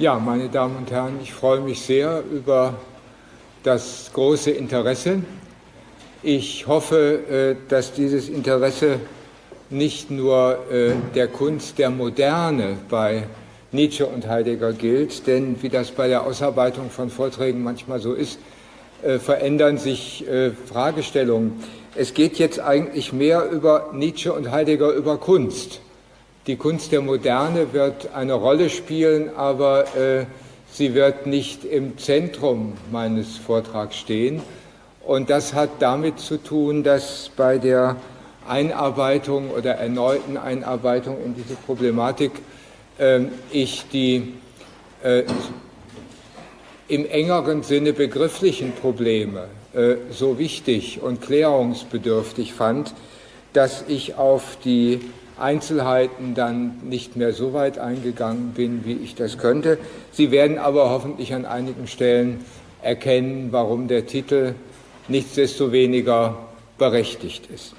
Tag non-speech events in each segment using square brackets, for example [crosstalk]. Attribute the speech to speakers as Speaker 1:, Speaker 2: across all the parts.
Speaker 1: Ja, meine Damen und Herren, ich freue mich sehr über das große Interesse. Ich hoffe, äh, dass dieses Interesse nicht nur äh, der Kunst der Moderne bei Nietzsche und Heidegger gilt, denn wie das bei der Ausarbeitung von Vorträgen manchmal so ist, äh, verändern sich Fragestellungen. Es geht jetzt eigentlich mehr über Nietzsche und Heidegger über Kunst. Die Kunst der Moderne wird eine Rolle spielen, aber äh, sie wird nicht im Zentrum meines Vortrags stehen. Und das hat damit zu tun, dass bei der Einarbeitung oder erneuten Einarbeitung in diese Problematik äh, ich die äh, im engeren Sinne begrifflichen Probleme äh, so wichtig und klärungsbedürftig fand, dass ich auf die Einzelheiten dann nicht mehr so weit eingegangen bin, wie ich das könnte. Sie werden aber hoffentlich an einigen Stellen erkennen, warum der Titel nichtsdestoweniger berechtigt ist.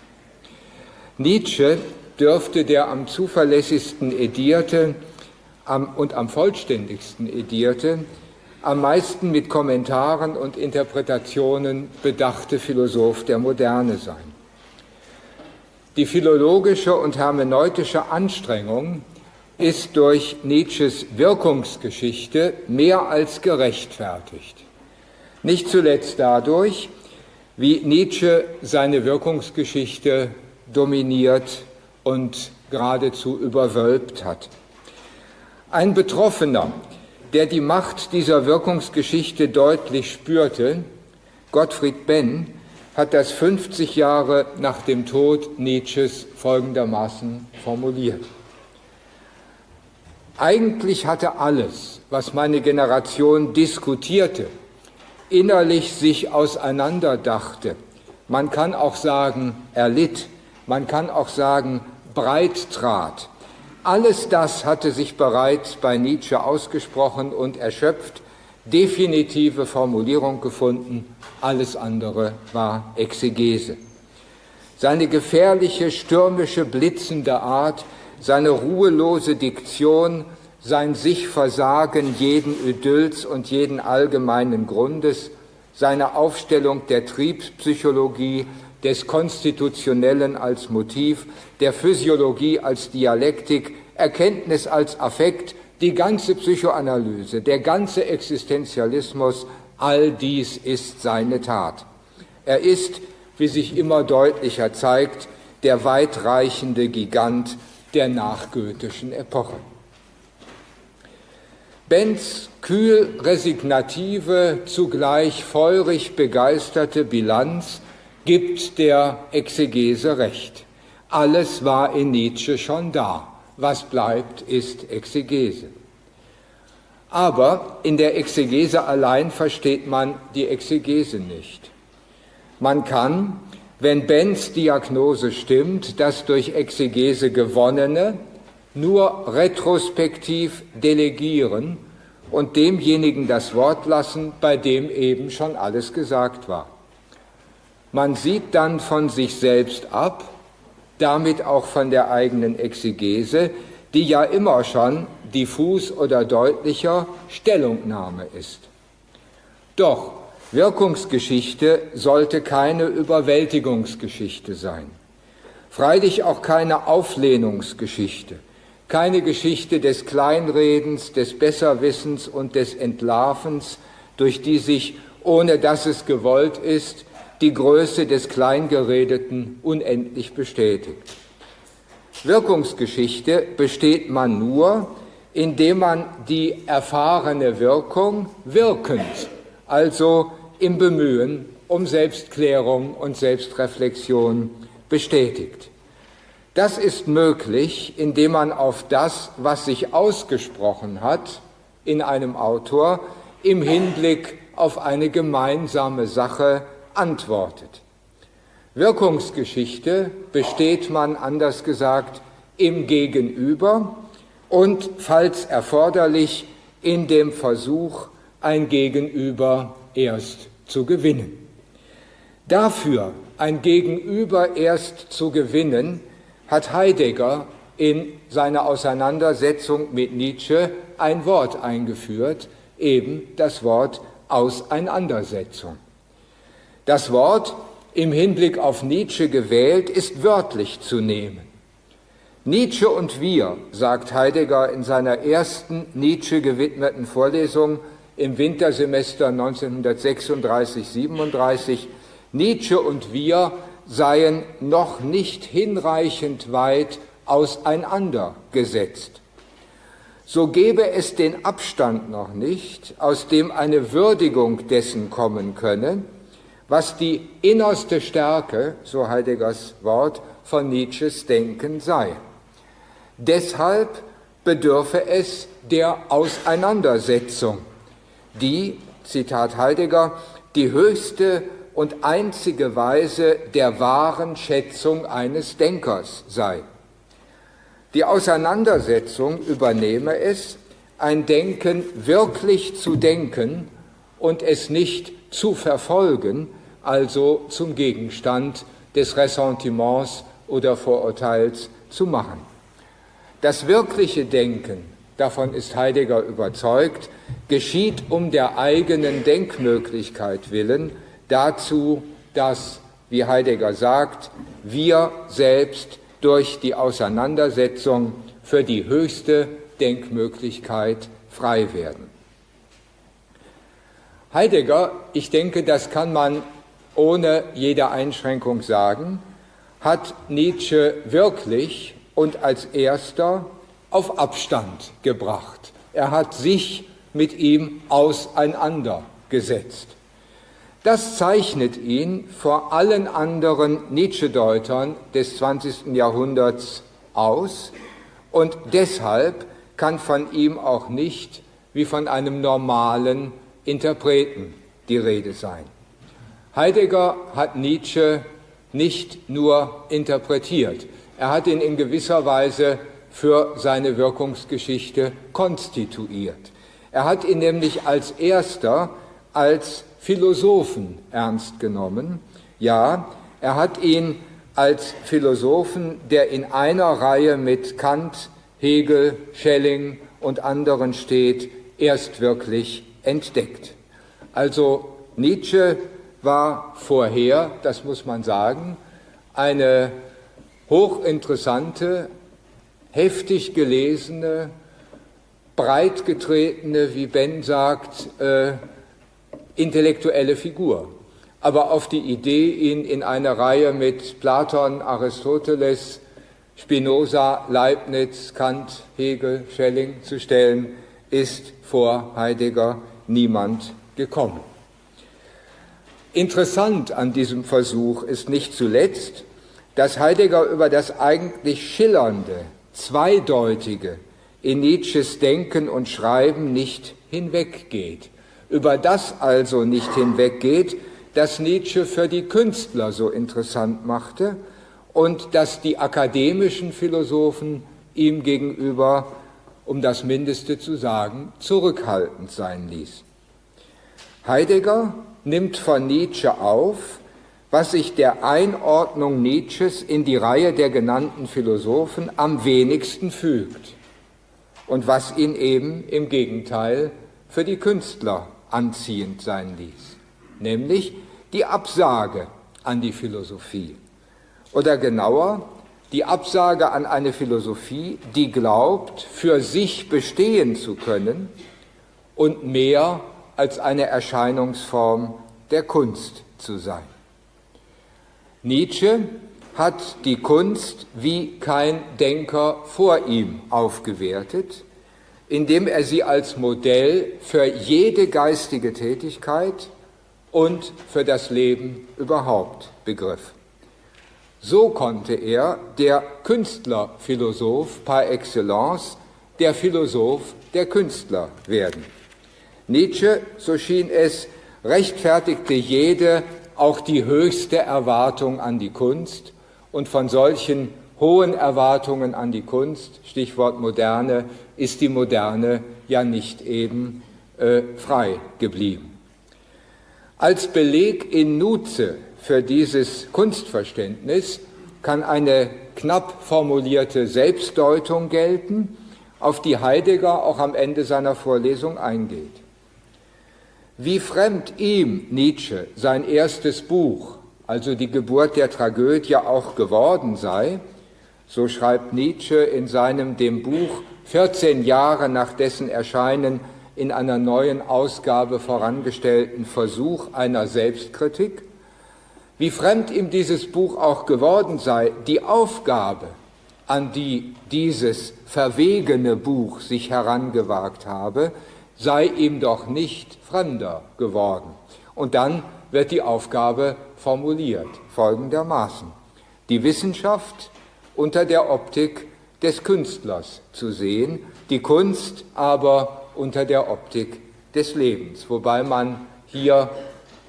Speaker 1: Nietzsche dürfte der am zuverlässigsten edierte und am vollständigsten edierte, am meisten mit Kommentaren und Interpretationen bedachte Philosoph der Moderne sein. Die philologische und hermeneutische Anstrengung ist durch Nietzsches Wirkungsgeschichte mehr als gerechtfertigt. Nicht zuletzt dadurch, wie Nietzsche seine Wirkungsgeschichte dominiert und geradezu überwölbt hat. Ein Betroffener, der die Macht dieser Wirkungsgeschichte deutlich spürte, Gottfried Benn, hat das 50 Jahre nach dem Tod Nietzsches folgendermaßen formuliert. Eigentlich hatte alles, was meine Generation diskutierte, innerlich sich auseinanderdachte. Man kann auch sagen, erlitt. Man kann auch sagen, breit trat. Alles das hatte sich bereits bei Nietzsche ausgesprochen und erschöpft definitive Formulierung gefunden, alles andere war Exegese. Seine gefährliche, stürmische, blitzende Art, seine ruhelose Diktion, sein sich Versagen jeden Idylls und jeden allgemeinen Grundes, seine Aufstellung der Triebspsychologie, des Konstitutionellen als Motiv, der Physiologie als Dialektik, Erkenntnis als Affekt, die ganze Psychoanalyse, der ganze Existenzialismus, all dies ist seine Tat. Er ist, wie sich immer deutlicher zeigt, der weitreichende Gigant der nachgoethischen Epoche. Benz kühl resignative, zugleich feurig begeisterte Bilanz gibt der Exegese recht. Alles war in Nietzsche schon da was bleibt, ist Exegese. Aber in der Exegese allein versteht man die Exegese nicht. Man kann, wenn Benz Diagnose stimmt, das durch Exegese gewonnene nur retrospektiv delegieren und demjenigen das Wort lassen, bei dem eben schon alles gesagt war. Man sieht dann von sich selbst ab damit auch von der eigenen Exegese, die ja immer schon diffus oder deutlicher Stellungnahme ist. Doch Wirkungsgeschichte sollte keine Überwältigungsgeschichte sein, freilich auch keine Auflehnungsgeschichte, keine Geschichte des Kleinredens, des Besserwissens und des Entlarvens, durch die sich, ohne dass es gewollt ist, die Größe des Kleingeredeten unendlich bestätigt. Wirkungsgeschichte besteht man nur, indem man die erfahrene Wirkung wirkend, also im Bemühen um Selbstklärung und Selbstreflexion bestätigt. Das ist möglich, indem man auf das, was sich ausgesprochen hat in einem Autor, im Hinblick auf eine gemeinsame Sache antwortet. Wirkungsgeschichte besteht man anders gesagt im Gegenüber und, falls erforderlich, in dem Versuch, ein Gegenüber erst zu gewinnen. Dafür, ein Gegenüber erst zu gewinnen, hat Heidegger in seiner Auseinandersetzung mit Nietzsche ein Wort eingeführt, eben das Wort Auseinandersetzung. Das Wort im Hinblick auf Nietzsche gewählt ist wörtlich zu nehmen. Nietzsche und wir, sagt Heidegger in seiner ersten Nietzsche gewidmeten Vorlesung im Wintersemester 1936-37, Nietzsche und wir seien noch nicht hinreichend weit auseinandergesetzt. So gebe es den Abstand noch nicht, aus dem eine Würdigung dessen kommen könne, was die innerste Stärke, so Heideggers Wort, von Nietzsches Denken sei. Deshalb bedürfe es der Auseinandersetzung, die, Zitat Heidegger, die höchste und einzige Weise der wahren Schätzung eines Denkers sei. Die Auseinandersetzung übernehme es, ein Denken wirklich zu denken und es nicht zu verfolgen, also zum Gegenstand des Ressentiments oder Vorurteils zu machen. Das wirkliche Denken, davon ist Heidegger überzeugt, geschieht um der eigenen Denkmöglichkeit willen, dazu, dass, wie Heidegger sagt, wir selbst durch die Auseinandersetzung für die höchste Denkmöglichkeit frei werden. Heidegger, ich denke, das kann man ohne jede Einschränkung sagen, hat Nietzsche wirklich und als erster auf Abstand gebracht. Er hat sich mit ihm auseinandergesetzt. Das zeichnet ihn vor allen anderen Nietzsche-Deutern des 20. Jahrhunderts aus und deshalb kann von ihm auch nicht wie von einem normalen Interpreten die Rede sein. Heidegger hat Nietzsche nicht nur interpretiert, er hat ihn in gewisser Weise für seine Wirkungsgeschichte konstituiert. Er hat ihn nämlich als erster als Philosophen ernst genommen. Ja, er hat ihn als Philosophen, der in einer Reihe mit Kant, Hegel, Schelling und anderen steht, erst wirklich entdeckt. Also Nietzsche war vorher, das muss man sagen, eine hochinteressante, heftig gelesene, breit getretene, wie Ben sagt, äh, intellektuelle Figur. Aber auf die Idee, ihn in eine Reihe mit Platon, Aristoteles, Spinoza, Leibniz, Kant, Hegel, Schelling zu stellen, ist vor Heidegger niemand gekommen. Interessant an diesem Versuch ist nicht zuletzt, dass Heidegger über das eigentlich schillernde, zweideutige in Nietzsches Denken und Schreiben nicht hinweggeht. Über das also nicht hinweggeht, das Nietzsche für die Künstler so interessant machte und dass die akademischen Philosophen ihm gegenüber, um das Mindeste zu sagen, zurückhaltend sein ließ. Heidegger nimmt von Nietzsche auf, was sich der Einordnung Nietzsches in die Reihe der genannten Philosophen am wenigsten fügt und was ihn eben im Gegenteil für die Künstler anziehend sein ließ, nämlich die Absage an die Philosophie oder genauer die Absage an eine Philosophie, die glaubt, für sich bestehen zu können und mehr als eine Erscheinungsform der Kunst zu sein. Nietzsche hat die Kunst wie kein Denker vor ihm aufgewertet, indem er sie als Modell für jede geistige Tätigkeit und für das Leben überhaupt begriff. So konnte er der Künstlerphilosoph par excellence, der Philosoph der Künstler werden. Nietzsche, so schien es, rechtfertigte jede, auch die höchste Erwartung an die Kunst und von solchen hohen Erwartungen an die Kunst, Stichwort Moderne, ist die Moderne ja nicht eben äh, frei geblieben. Als Beleg in Nutze für dieses Kunstverständnis kann eine knapp formulierte Selbstdeutung gelten, auf die Heidegger auch am Ende seiner Vorlesung eingeht. Wie fremd ihm Nietzsche sein erstes Buch, also die Geburt der Tragödie, auch geworden sei, so schreibt Nietzsche in seinem dem Buch 14 Jahre nach dessen Erscheinen in einer neuen Ausgabe vorangestellten Versuch einer Selbstkritik, wie fremd ihm dieses Buch auch geworden sei, die Aufgabe, an die dieses verwegene Buch sich herangewagt habe, sei ihm doch nicht fremder geworden. Und dann wird die Aufgabe formuliert folgendermaßen. Die Wissenschaft unter der Optik des Künstlers zu sehen, die Kunst aber unter der Optik des Lebens. Wobei man hier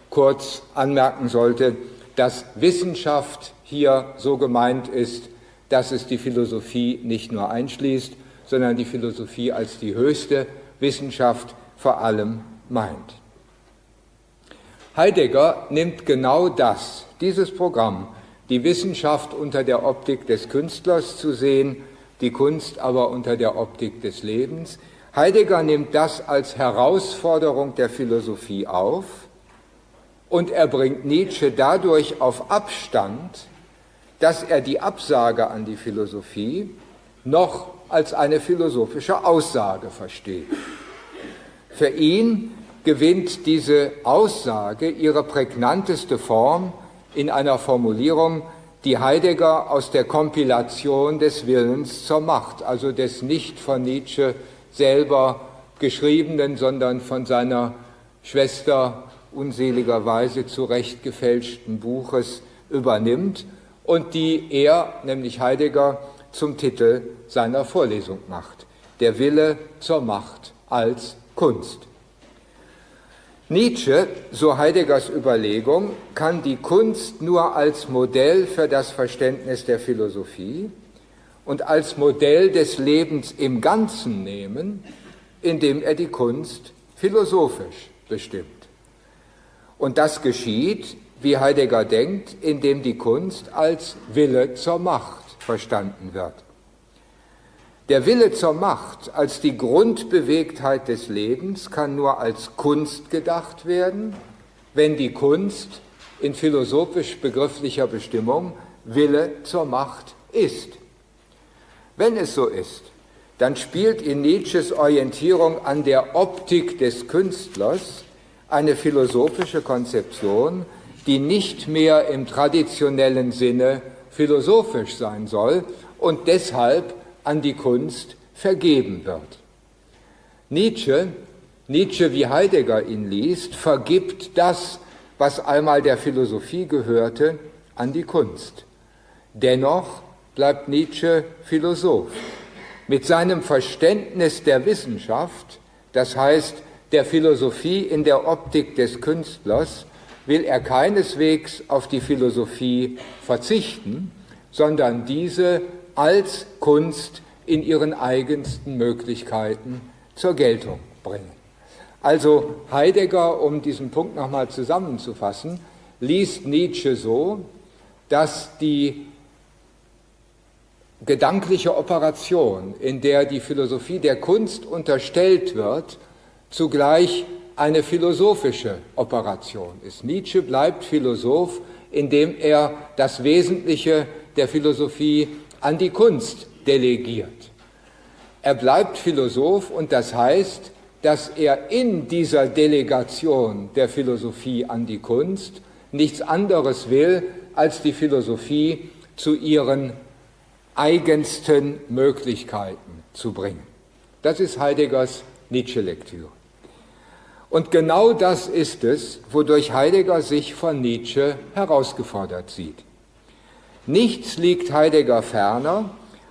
Speaker 1: kurz anmerken sollte, dass Wissenschaft hier so gemeint ist, dass es die Philosophie nicht nur einschließt, sondern die Philosophie als die höchste Wissenschaft vor allem meint. Heidegger nimmt genau das, dieses Programm, die Wissenschaft unter der Optik des Künstlers zu sehen, die Kunst aber unter der Optik des Lebens. Heidegger nimmt das als Herausforderung der Philosophie auf und er bringt Nietzsche dadurch auf Abstand, dass er die Absage an die Philosophie noch als eine philosophische Aussage versteht. Für ihn gewinnt diese Aussage ihre prägnanteste Form in einer Formulierung, die Heidegger aus der Kompilation des Willens zur Macht, also des nicht von Nietzsche selber geschriebenen, sondern von seiner Schwester unseligerweise zurecht gefälschten Buches übernimmt und die er, nämlich Heidegger, zum Titel seiner Vorlesung macht. Der Wille zur Macht als Kunst. Nietzsche, so Heideggers Überlegung, kann die Kunst nur als Modell für das Verständnis der Philosophie und als Modell des Lebens im Ganzen nehmen, indem er die Kunst philosophisch bestimmt. Und das geschieht, wie Heidegger denkt, indem die Kunst als Wille zur Macht verstanden wird. Der Wille zur Macht als die Grundbewegtheit des Lebens kann nur als Kunst gedacht werden, wenn die Kunst in philosophisch begrifflicher Bestimmung Wille zur Macht ist. Wenn es so ist, dann spielt in Nietzsches Orientierung an der Optik des Künstlers eine philosophische Konzeption, die nicht mehr im traditionellen Sinne philosophisch sein soll und deshalb an die Kunst vergeben wird. Nietzsche, Nietzsche wie Heidegger ihn liest, vergibt das, was einmal der Philosophie gehörte, an die Kunst. Dennoch bleibt Nietzsche Philosoph. Mit seinem Verständnis der Wissenschaft, das heißt der Philosophie in der Optik des Künstlers will er keineswegs auf die Philosophie verzichten, sondern diese als Kunst in ihren eigensten Möglichkeiten zur Geltung bringen. Also Heidegger, um diesen Punkt nochmal zusammenzufassen, liest Nietzsche so, dass die gedankliche Operation, in der die Philosophie der Kunst unterstellt wird, zugleich eine philosophische Operation ist. Nietzsche bleibt Philosoph, indem er das Wesentliche der Philosophie an die Kunst delegiert. Er bleibt Philosoph und das heißt, dass er in dieser Delegation der Philosophie an die Kunst nichts anderes will, als die Philosophie zu ihren eigensten Möglichkeiten zu bringen. Das ist Heideggers Nietzsche-Lektüre. Und genau das ist es, wodurch Heidegger sich von Nietzsche herausgefordert sieht. Nichts liegt Heidegger ferner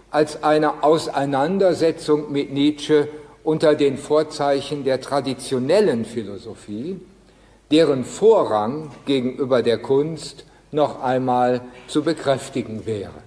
Speaker 1: als eine Auseinandersetzung mit Nietzsche unter den Vorzeichen der traditionellen Philosophie, deren Vorrang gegenüber der Kunst noch einmal zu bekräftigen wäre.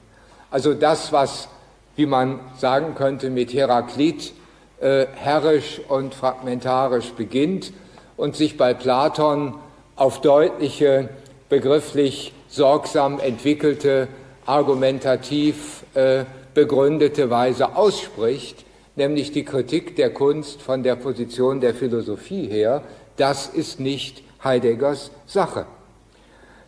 Speaker 1: Also das, was, wie man sagen könnte, mit Heraklit äh, herrisch und fragmentarisch beginnt, und sich bei Platon auf deutliche, begrifflich sorgsam entwickelte, argumentativ äh, begründete Weise ausspricht, nämlich die Kritik der Kunst von der Position der Philosophie her, das ist nicht Heideggers Sache,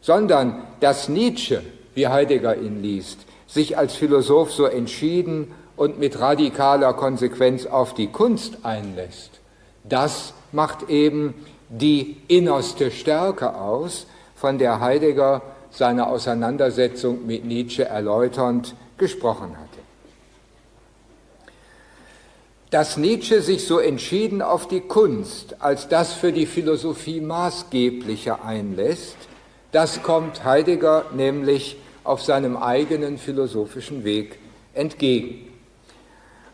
Speaker 1: sondern dass Nietzsche, wie Heidegger ihn liest, sich als Philosoph so entschieden und mit radikaler Konsequenz auf die Kunst einlässt, das macht eben die innerste Stärke aus, von der Heidegger seine Auseinandersetzung mit Nietzsche erläuternd gesprochen hatte. Dass Nietzsche sich so entschieden auf die Kunst als das für die Philosophie maßgebliche einlässt, das kommt Heidegger nämlich auf seinem eigenen philosophischen Weg entgegen.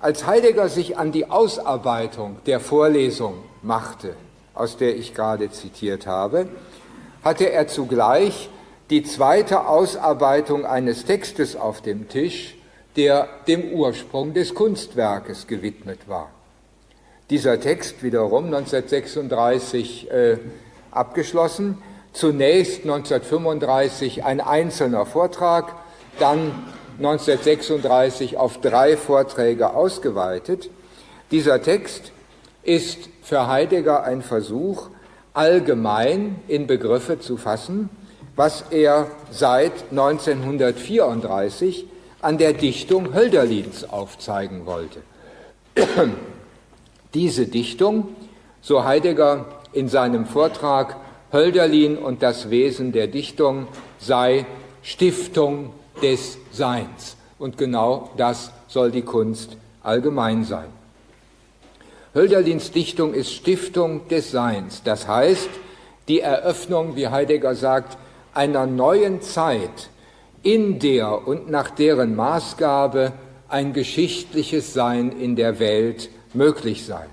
Speaker 1: Als Heidegger sich an die Ausarbeitung der Vorlesung machte, aus der ich gerade zitiert habe, hatte er zugleich die zweite Ausarbeitung eines Textes auf dem Tisch, der dem Ursprung des Kunstwerkes gewidmet war. Dieser Text wiederum 1936 äh, abgeschlossen, zunächst 1935 ein einzelner Vortrag, dann 1936 auf drei Vorträge ausgeweitet. Dieser Text ist für Heidegger ein Versuch, allgemein in Begriffe zu fassen, was er seit 1934 an der Dichtung Hölderlins aufzeigen wollte. [clears throat] Diese Dichtung, so Heidegger in seinem Vortrag Hölderlin und das Wesen der Dichtung, sei Stiftung des Seins. Und genau das soll die Kunst allgemein sein. Hölderlins Dichtung ist Stiftung des Seins, das heißt die Eröffnung, wie Heidegger sagt, einer neuen Zeit, in der und nach deren Maßgabe ein geschichtliches Sein in der Welt möglich sei.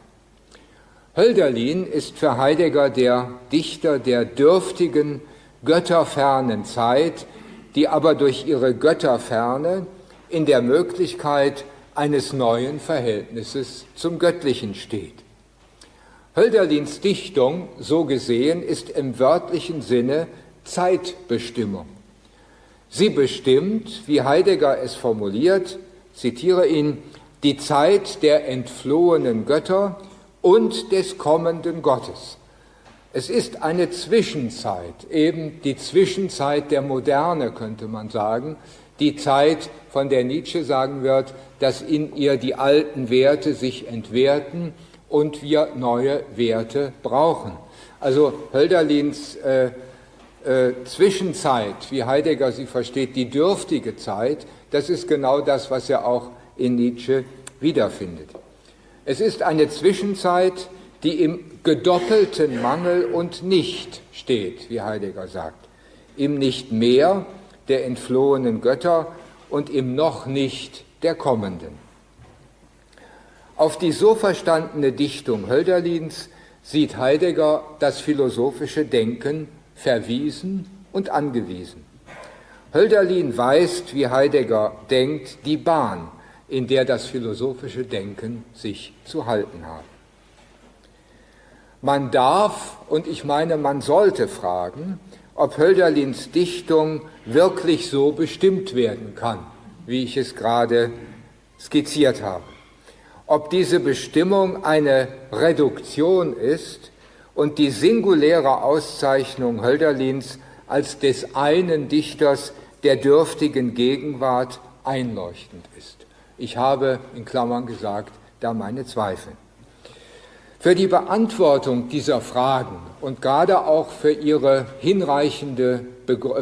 Speaker 1: Hölderlin ist für Heidegger der Dichter der dürftigen, götterfernen Zeit, die aber durch ihre Götterferne in der Möglichkeit eines neuen Verhältnisses zum Göttlichen steht. Hölderlins Dichtung, so gesehen, ist im wörtlichen Sinne Zeitbestimmung. Sie bestimmt, wie Heidegger es formuliert, zitiere ihn, die Zeit der entflohenen Götter und des kommenden Gottes. Es ist eine Zwischenzeit, eben die Zwischenzeit der Moderne, könnte man sagen, die Zeit, von der Nietzsche sagen wird, dass in ihr die alten Werte sich entwerten und wir neue Werte brauchen. Also Hölderlins äh, äh, Zwischenzeit, wie Heidegger sie versteht, die dürftige Zeit, das ist genau das, was er auch in Nietzsche wiederfindet. Es ist eine Zwischenzeit, die im gedoppelten Mangel und Nicht steht, wie Heidegger sagt. Im Nicht mehr der entflohenen Götter und im Noch nicht der kommenden. Auf die so verstandene Dichtung Hölderlins sieht Heidegger das philosophische Denken verwiesen und angewiesen. Hölderlin weist, wie Heidegger denkt, die Bahn, in der das philosophische Denken sich zu halten hat. Man darf, und ich meine, man sollte fragen, ob Hölderlins Dichtung wirklich so bestimmt werden kann, wie ich es gerade skizziert habe. Ob diese Bestimmung eine Reduktion ist und die singuläre Auszeichnung Hölderlins als des einen Dichters der dürftigen Gegenwart einleuchtend ist. Ich habe in Klammern gesagt, da meine Zweifel. Für die Beantwortung dieser Fragen und gerade auch für, ihre hinreichende,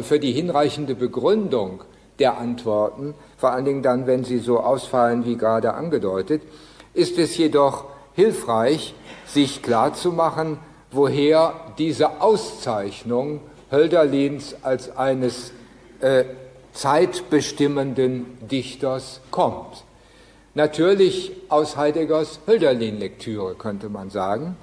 Speaker 1: für die hinreichende Begründung der Antworten, vor allen Dingen dann, wenn sie so ausfallen wie gerade angedeutet, ist es jedoch hilfreich, sich klarzumachen, woher diese Auszeichnung Hölderlins als eines äh, zeitbestimmenden Dichters kommt. Natürlich aus Heideggers Hölderlin-Lektüre könnte man sagen,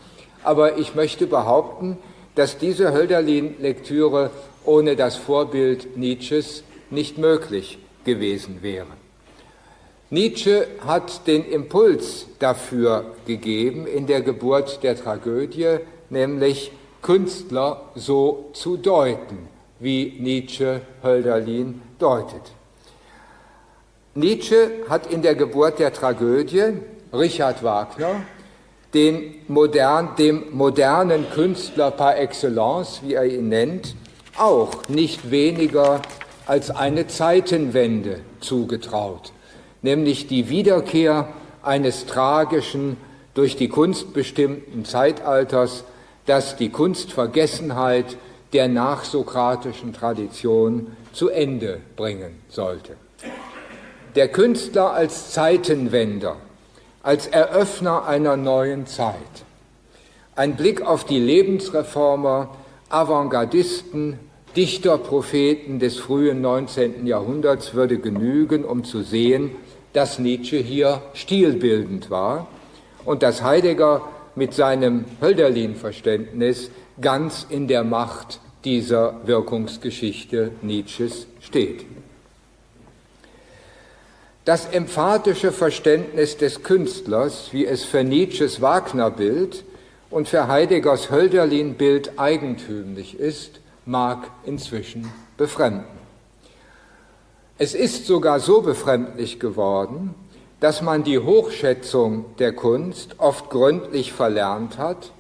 Speaker 1: aber ich möchte behaupten, dass diese Hölderlin-Lektüre ohne das Vorbild Nietzsches nicht möglich gewesen wäre. Nietzsche hat den Impuls dafür gegeben in der Geburt der Tragödie, nämlich Künstler so zu deuten, wie Nietzsche Hölderlin deutet. Nietzsche hat in der Geburt der Tragödie Richard Wagner, den modern, dem modernen Künstler par excellence, wie er ihn nennt, auch nicht weniger als eine Zeitenwende zugetraut, nämlich die Wiederkehr eines tragischen, durch die Kunst bestimmten Zeitalters, das die Kunstvergessenheit der nachsokratischen Tradition zu Ende bringen sollte. Der Künstler als Zeitenwender, als Eröffner einer neuen Zeit. Ein Blick auf die Lebensreformer, Avantgardisten, Dichter, Propheten des frühen 19. Jahrhunderts würde genügen, um zu sehen, dass Nietzsche hier stilbildend war und dass Heidegger mit seinem Hölderlin-Verständnis ganz in der Macht dieser Wirkungsgeschichte Nietzsches steht. Das emphatische Verständnis des Künstlers, wie es für Nietzsches Wagner-Bild und für Heideggers Hölderlin-Bild eigentümlich ist, mag inzwischen befremden. Es ist sogar so befremdlich geworden, dass man die Hochschätzung der Kunst oft gründlich verlernt hat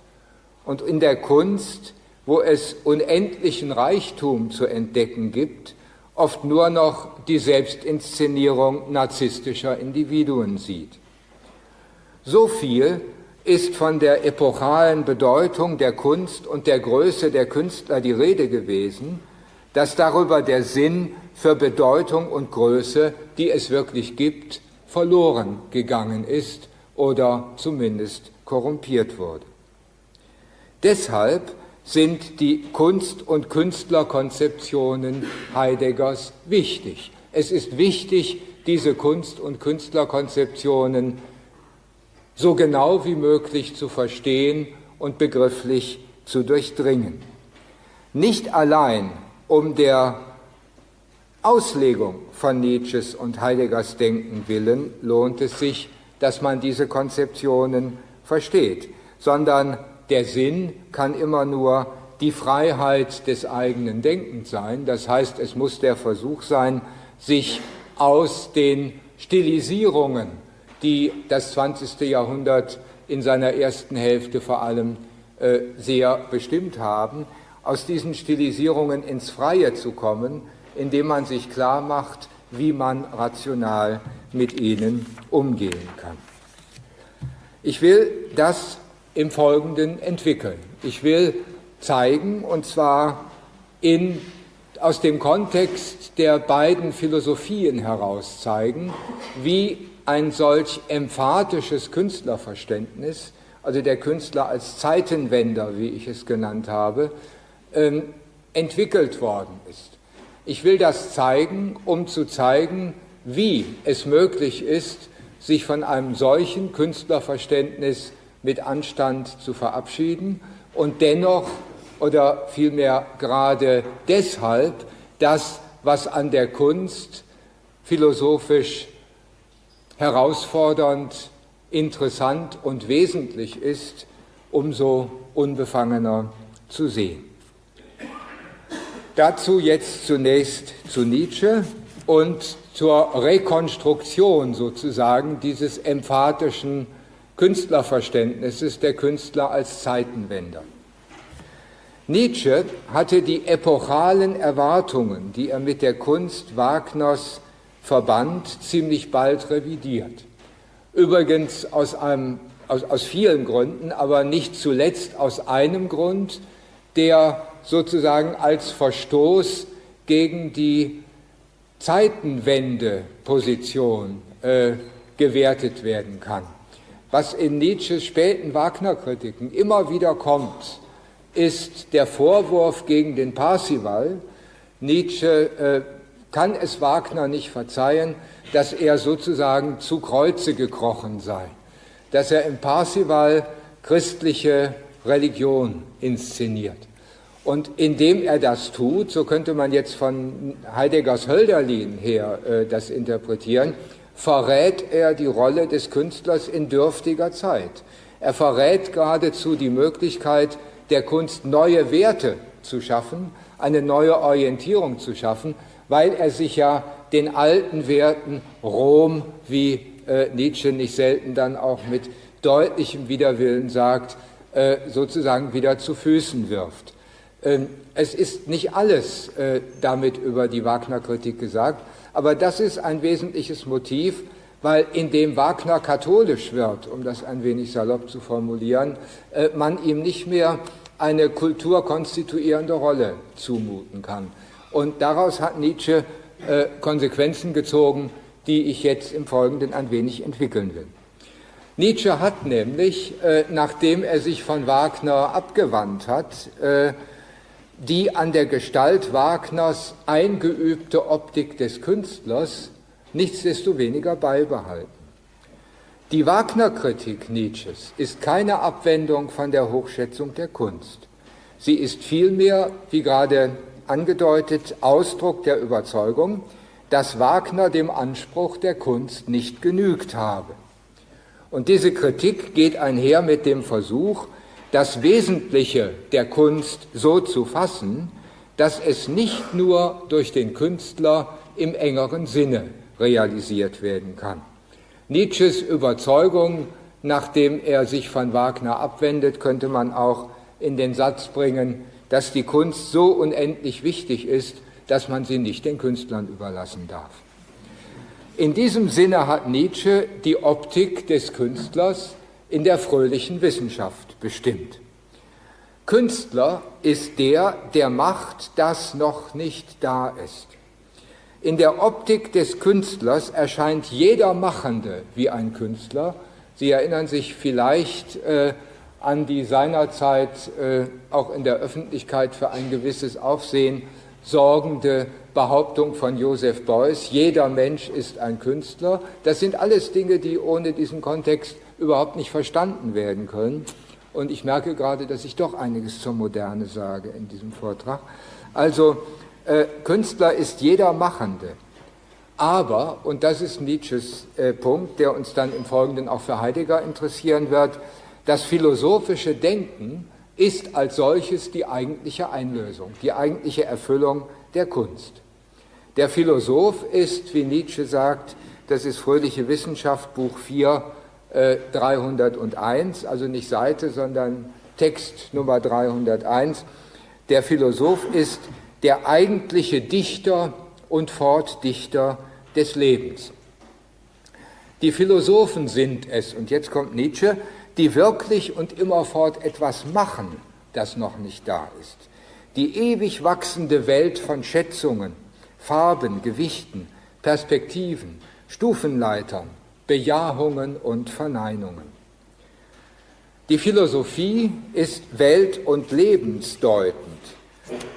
Speaker 1: und in der Kunst, wo es unendlichen Reichtum zu entdecken gibt, oft nur noch die Selbstinszenierung narzisstischer Individuen sieht. So viel ist von der epochalen Bedeutung der Kunst und der Größe der Künstler die Rede gewesen, dass darüber der Sinn für Bedeutung und Größe, die es wirklich gibt, verloren gegangen ist oder zumindest korrumpiert wurde. Deshalb sind die Kunst- und Künstlerkonzeptionen Heideggers wichtig. Es ist wichtig, diese Kunst- und Künstlerkonzeptionen so genau wie möglich zu verstehen und begrifflich zu durchdringen. Nicht allein um der Auslegung von Nietzsches und Heideggers Denken willen lohnt es sich, dass man diese Konzeptionen versteht, sondern der Sinn kann immer nur die Freiheit des eigenen Denkens sein. Das heißt, es muss der Versuch sein, sich aus den Stilisierungen die das 20. Jahrhundert in seiner ersten Hälfte vor allem äh, sehr bestimmt haben, aus diesen Stilisierungen ins Freie zu kommen, indem man sich klar macht, wie man rational mit ihnen umgehen kann. Ich will das im Folgenden entwickeln. Ich will zeigen, und zwar in, aus dem Kontext der beiden Philosophien heraus zeigen, wie ein solch emphatisches Künstlerverständnis, also der Künstler als Zeitenwender, wie ich es genannt habe, ähm, entwickelt worden ist. Ich will das zeigen, um zu zeigen, wie es möglich ist, sich von einem solchen Künstlerverständnis mit Anstand zu verabschieden und dennoch oder vielmehr gerade deshalb das, was an der Kunst philosophisch herausfordernd, interessant und wesentlich ist, umso unbefangener zu sehen. Dazu jetzt zunächst zu Nietzsche und zur Rekonstruktion sozusagen dieses emphatischen Künstlerverständnisses der Künstler als Zeitenwender. Nietzsche hatte die epochalen Erwartungen, die er mit der Kunst Wagners Verband ziemlich bald revidiert. Übrigens aus, einem, aus, aus vielen Gründen, aber nicht zuletzt aus einem Grund, der sozusagen als Verstoß gegen die Zeitenwende-Position äh, gewertet werden kann. Was in Nietzsches späten Wagner-Kritiken immer wieder kommt, ist der Vorwurf gegen den Parsival. Nietzsche äh, kann es Wagner nicht verzeihen, dass er sozusagen zu Kreuze gekrochen sei, dass er im Parsival christliche Religion inszeniert. Und indem er das tut, so könnte man jetzt von Heideggers Hölderlin her äh, das interpretieren, verrät er die Rolle des Künstlers in dürftiger Zeit. Er verrät geradezu die Möglichkeit der Kunst, neue Werte zu schaffen, eine neue Orientierung zu schaffen, weil er sich ja den alten Werten Rom wie äh, Nietzsche nicht selten dann auch mit deutlichem Widerwillen sagt, äh, sozusagen wieder zu Füßen wirft. Ähm, es ist nicht alles äh, damit über die Wagner-Kritik gesagt, aber das ist ein wesentliches Motiv, weil indem Wagner katholisch wird, um das ein wenig salopp zu formulieren, äh, man ihm nicht mehr eine kulturkonstituierende Rolle zumuten kann. Und daraus hat Nietzsche äh, Konsequenzen gezogen, die ich jetzt im Folgenden ein wenig entwickeln will. Nietzsche hat nämlich, äh, nachdem er sich von Wagner abgewandt hat, äh, die an der Gestalt Wagners eingeübte Optik des Künstlers nichtsdestoweniger beibehalten. Die Wagner-Kritik Nietzsches ist keine Abwendung von der Hochschätzung der Kunst. Sie ist vielmehr, wie gerade angedeutet, Ausdruck der Überzeugung, dass Wagner dem Anspruch der Kunst nicht genügt habe. Und diese Kritik geht einher mit dem Versuch, das Wesentliche der Kunst so zu fassen, dass es nicht nur durch den Künstler im engeren Sinne realisiert werden kann. Nietzsches Überzeugung, nachdem er sich von Wagner abwendet, könnte man auch in den Satz bringen, dass die Kunst so unendlich wichtig ist, dass man sie nicht den Künstlern überlassen darf. In diesem Sinne hat Nietzsche die Optik des Künstlers in der fröhlichen Wissenschaft bestimmt. Künstler ist der, der macht, das noch nicht da ist. In der Optik des Künstlers erscheint jeder Machende wie ein Künstler. Sie erinnern sich vielleicht äh, an die seinerzeit äh, auch in der Öffentlichkeit für ein gewisses Aufsehen sorgende Behauptung von Joseph Beuys, jeder Mensch ist ein Künstler. Das sind alles Dinge, die ohne diesen Kontext überhaupt nicht verstanden werden können. Und ich merke gerade, dass ich doch einiges zur Moderne sage in diesem Vortrag. Also äh, Künstler ist jeder Machende. Aber, und das ist Nietzsches äh, Punkt, der uns dann im Folgenden auch für Heidegger interessieren wird, das philosophische Denken ist als solches die eigentliche Einlösung, die eigentliche Erfüllung der Kunst. Der Philosoph ist, wie Nietzsche sagt, das ist Fröhliche Wissenschaft, Buch 4, äh, 301, also nicht Seite, sondern Text Nummer 301. Der Philosoph ist der eigentliche Dichter und Fortdichter des Lebens. Die Philosophen sind es, und jetzt kommt Nietzsche, die wirklich und immerfort etwas machen, das noch nicht da ist. Die ewig wachsende Welt von Schätzungen, Farben, Gewichten, Perspektiven, Stufenleitern, Bejahungen und Verneinungen. Die Philosophie ist welt- und lebensdeutend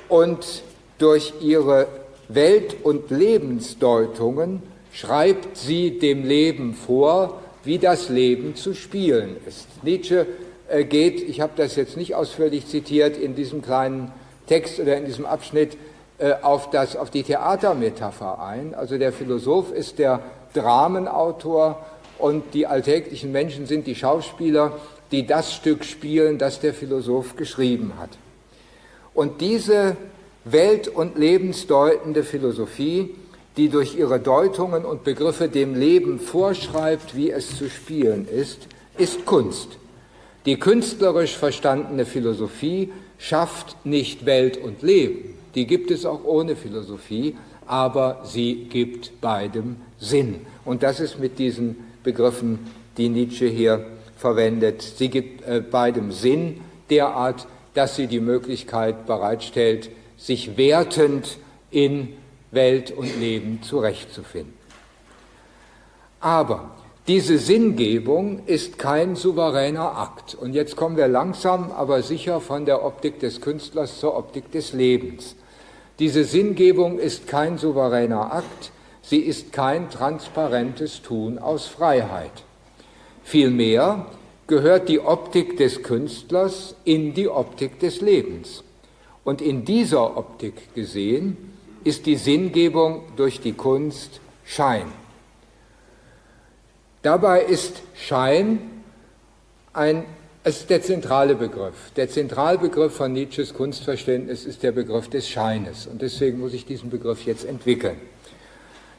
Speaker 1: und durch ihre Welt- und Lebensdeutungen schreibt sie dem Leben vor, wie das Leben zu spielen ist. Nietzsche äh, geht, ich habe das jetzt nicht ausführlich zitiert, in diesem kleinen Text oder in diesem Abschnitt äh, auf, das, auf die Theatermetapher ein. Also der Philosoph ist der Dramenautor und die alltäglichen Menschen sind die Schauspieler, die das Stück spielen, das der Philosoph geschrieben hat. Und diese welt- und lebensdeutende Philosophie die durch ihre Deutungen und Begriffe dem Leben vorschreibt, wie es zu spielen ist, ist Kunst. Die künstlerisch verstandene Philosophie schafft nicht Welt und Leben, die gibt es auch ohne Philosophie, aber sie gibt beidem Sinn. Und das ist mit diesen Begriffen, die Nietzsche hier verwendet, sie gibt äh, beidem Sinn derart, dass sie die Möglichkeit bereitstellt, sich wertend in Welt und Leben zurechtzufinden. Aber diese Sinngebung ist kein souveräner Akt. Und jetzt kommen wir langsam, aber sicher von der Optik des Künstlers zur Optik des Lebens. Diese Sinngebung ist kein souveräner Akt, sie ist kein transparentes Tun aus Freiheit. Vielmehr gehört die Optik des Künstlers in die Optik des Lebens. Und in dieser Optik gesehen ist die Sinngebung durch die Kunst Schein. Dabei ist Schein ein, es ist der zentrale Begriff. Der Zentralbegriff von Nietzsches Kunstverständnis ist der Begriff des Scheines. Und deswegen muss ich diesen Begriff jetzt entwickeln.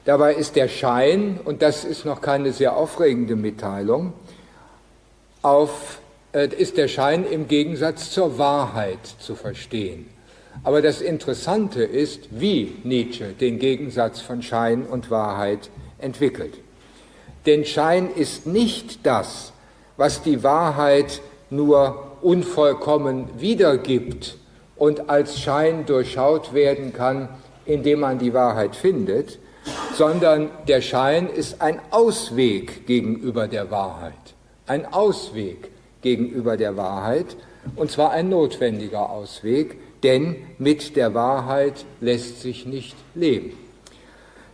Speaker 1: Dabei ist der Schein, und das ist noch keine sehr aufregende Mitteilung, auf, äh, ist der Schein im Gegensatz zur Wahrheit zu verstehen. Aber das Interessante ist, wie Nietzsche den Gegensatz von Schein und Wahrheit entwickelt. Denn Schein ist nicht das, was die Wahrheit nur unvollkommen wiedergibt und als Schein durchschaut werden kann, indem man die Wahrheit findet, sondern der Schein ist ein Ausweg gegenüber der Wahrheit. Ein Ausweg gegenüber der Wahrheit, und zwar ein notwendiger Ausweg, denn mit der Wahrheit lässt sich nicht leben.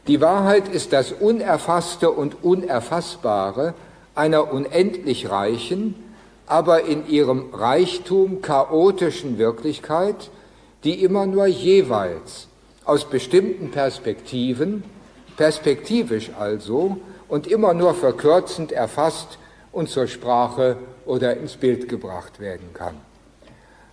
Speaker 1: Die Wahrheit ist das Unerfasste und Unerfassbare einer unendlich reichen, aber in ihrem Reichtum chaotischen Wirklichkeit, die immer nur jeweils aus bestimmten Perspektiven, perspektivisch also und immer nur verkürzend erfasst und zur Sprache oder ins Bild gebracht werden kann.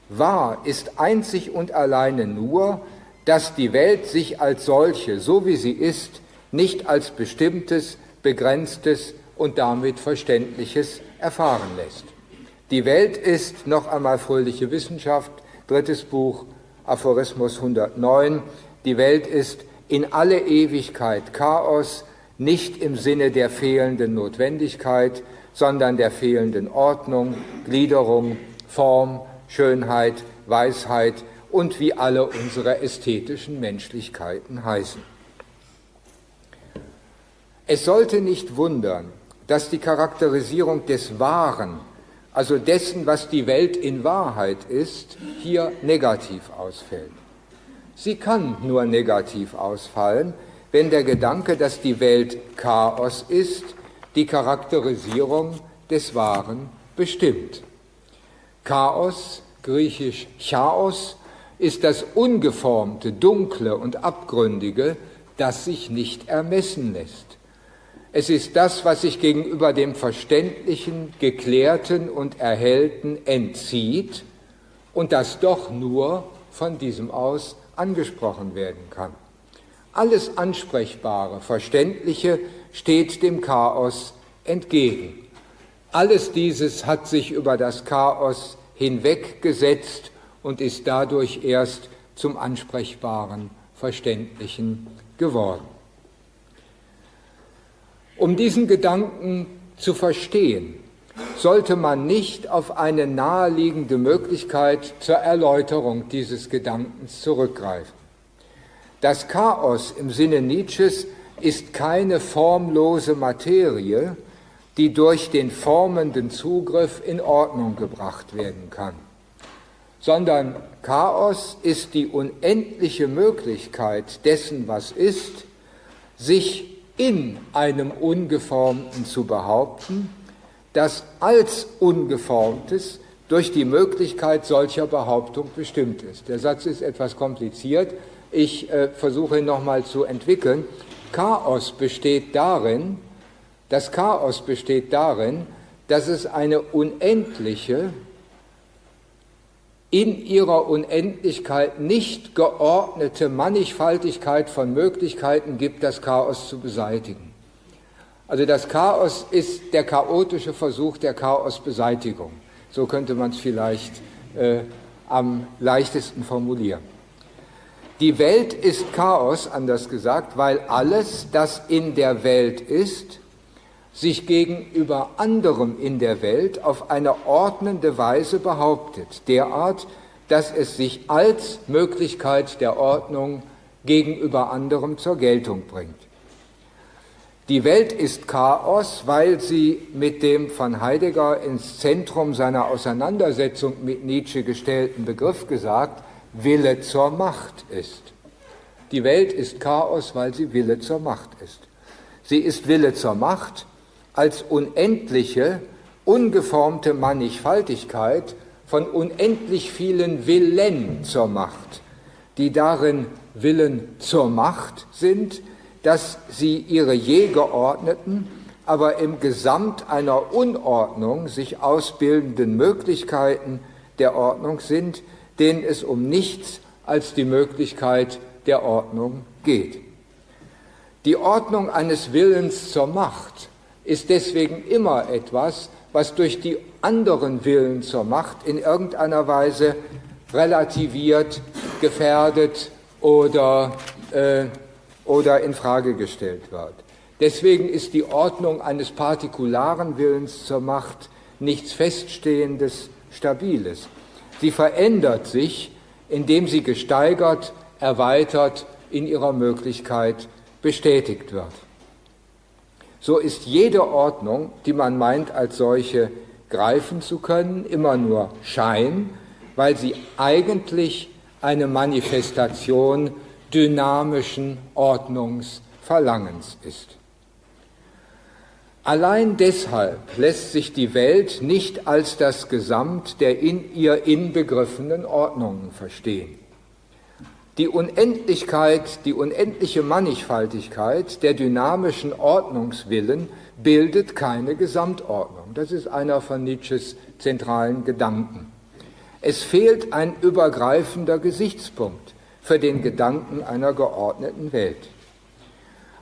Speaker 1: Wahr ist einzig und alleine nur, dass die Welt sich als solche, so wie sie ist, nicht als bestimmtes, begrenztes und damit Verständliches erfahren lässt. Die Welt ist noch einmal fröhliche Wissenschaft, drittes Buch, Aphorismus 109. Die Welt ist in alle Ewigkeit Chaos, nicht im Sinne der fehlenden Notwendigkeit, sondern der fehlenden Ordnung, Gliederung, Form, Schönheit, Weisheit und wie alle unsere ästhetischen Menschlichkeiten heißen. Es sollte nicht wundern, dass die Charakterisierung des Wahren, also dessen, was die Welt in Wahrheit ist, hier negativ ausfällt. Sie kann nur negativ ausfallen, wenn der Gedanke, dass die Welt Chaos ist, die Charakterisierung des Wahren bestimmt. Chaos, griechisch Chaos, ist das Ungeformte, Dunkle und Abgründige, das sich nicht ermessen lässt. Es ist das, was sich gegenüber dem Verständlichen, Geklärten und Erhellten entzieht und das doch nur von diesem aus angesprochen werden kann. Alles Ansprechbare, Verständliche steht dem Chaos entgegen. Alles dieses hat sich über das Chaos hinweggesetzt und ist dadurch erst zum ansprechbaren, verständlichen geworden. Um diesen Gedanken zu verstehen, sollte man nicht auf eine naheliegende Möglichkeit zur Erläuterung dieses Gedankens zurückgreifen. Das Chaos im Sinne Nietzsches ist keine formlose Materie, die durch den formenden Zugriff in Ordnung gebracht werden kann, sondern Chaos ist die unendliche Möglichkeit dessen, was ist, sich in einem Ungeformten zu behaupten, das als Ungeformtes durch die Möglichkeit solcher Behauptung bestimmt ist. Der Satz ist etwas kompliziert. Ich äh, versuche ihn nochmal zu entwickeln. Chaos besteht darin, das Chaos besteht darin, dass es eine unendliche, in ihrer Unendlichkeit nicht geordnete Mannigfaltigkeit von Möglichkeiten gibt, das Chaos zu beseitigen. Also das Chaos ist der chaotische Versuch der Chaosbeseitigung. So könnte man es vielleicht äh, am leichtesten formulieren. Die Welt ist Chaos, anders gesagt, weil alles, das in der Welt ist, sich gegenüber anderem in der Welt auf eine ordnende Weise behauptet, derart, dass es sich als Möglichkeit der Ordnung gegenüber anderem zur Geltung bringt. Die Welt ist Chaos, weil sie mit dem von Heidegger ins Zentrum seiner Auseinandersetzung mit Nietzsche gestellten Begriff gesagt, Wille zur Macht ist. Die Welt ist Chaos, weil sie Wille zur Macht ist. Sie ist Wille zur Macht, als unendliche, ungeformte Mannigfaltigkeit von unendlich vielen Willen zur Macht, die darin Willen zur Macht sind, dass sie ihre je geordneten, aber im Gesamt einer Unordnung sich ausbildenden Möglichkeiten der Ordnung sind, denen es um nichts als die Möglichkeit der Ordnung geht. Die Ordnung eines Willens zur Macht ist deswegen immer etwas, was durch die anderen Willen zur Macht in irgendeiner Weise relativiert, gefährdet oder, äh, oder in Frage gestellt wird. Deswegen ist die Ordnung eines partikularen Willens zur Macht nichts Feststehendes, Stabiles. Sie verändert sich, indem sie gesteigert, erweitert, in ihrer Möglichkeit bestätigt wird. So ist jede Ordnung, die man meint als solche greifen zu können, immer nur Schein, weil sie eigentlich eine Manifestation dynamischen Ordnungsverlangens ist. Allein deshalb lässt sich die Welt nicht als das Gesamt der in ihr inbegriffenen Ordnungen verstehen. Die Unendlichkeit, die unendliche Mannigfaltigkeit der dynamischen Ordnungswillen bildet keine Gesamtordnung. Das ist einer von Nietzsches zentralen Gedanken. Es fehlt ein übergreifender Gesichtspunkt für den Gedanken einer geordneten Welt.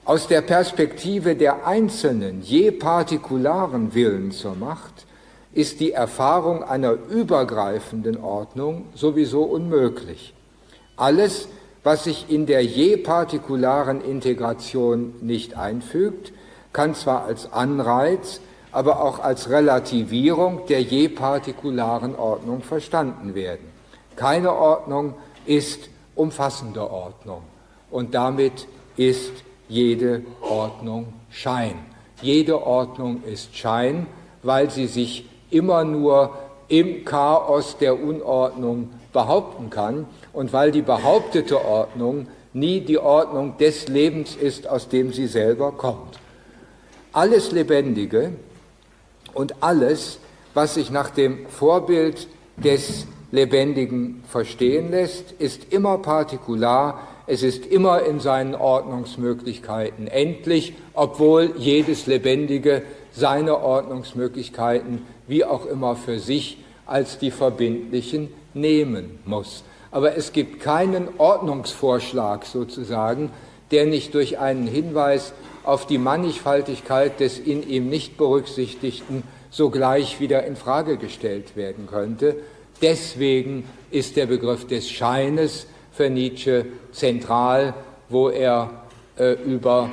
Speaker 1: Aus der Perspektive der einzelnen, je partikularen Willen zur Macht ist die Erfahrung einer übergreifenden Ordnung sowieso unmöglich. Alles, was sich in der je partikularen Integration nicht einfügt, kann zwar als Anreiz, aber auch als Relativierung der je partikularen Ordnung verstanden werden. Keine Ordnung ist umfassende Ordnung und damit ist jede Ordnung Schein. Jede Ordnung ist Schein, weil sie sich immer nur im Chaos der Unordnung behaupten kann und weil die behauptete Ordnung nie die Ordnung des Lebens ist, aus dem sie selber kommt. Alles Lebendige und alles, was sich nach dem Vorbild des Lebendigen verstehen lässt, ist immer partikular, es ist immer in seinen Ordnungsmöglichkeiten endlich, obwohl jedes Lebendige seine Ordnungsmöglichkeiten wie auch immer für sich als die verbindlichen nehmen muss. Aber es gibt keinen Ordnungsvorschlag sozusagen, der nicht durch einen Hinweis auf die Mannigfaltigkeit des in ihm nicht berücksichtigten sogleich wieder in Frage gestellt werden könnte. Deswegen ist der Begriff des Scheines für Nietzsche zentral, wo er äh, über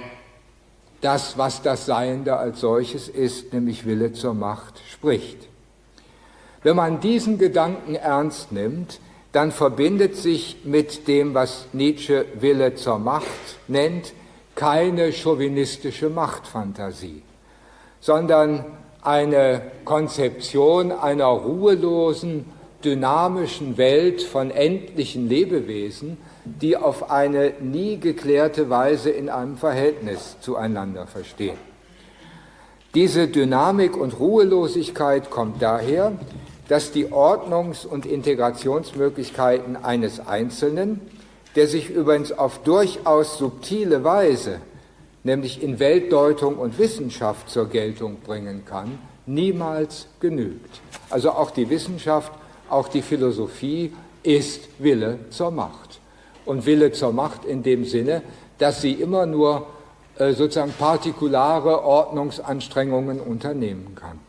Speaker 1: das, was das Seiende als solches ist, nämlich Wille zur Macht, spricht. Wenn man diesen Gedanken ernst nimmt, dann verbindet sich mit dem, was Nietzsche Wille zur Macht nennt, keine chauvinistische Machtfantasie, sondern eine Konzeption einer ruhelosen, dynamischen Welt von endlichen Lebewesen, die auf eine nie geklärte Weise in einem Verhältnis zueinander verstehen. Diese Dynamik und Ruhelosigkeit kommt daher, dass die Ordnungs- und Integrationsmöglichkeiten eines Einzelnen, der sich übrigens auf durchaus subtile Weise, nämlich in Weltdeutung und Wissenschaft zur Geltung bringen kann, niemals genügt. Also auch die Wissenschaft, auch die Philosophie ist Wille zur Macht. Und Wille zur Macht in dem Sinne, dass sie immer nur äh, sozusagen partikulare Ordnungsanstrengungen unternehmen kann.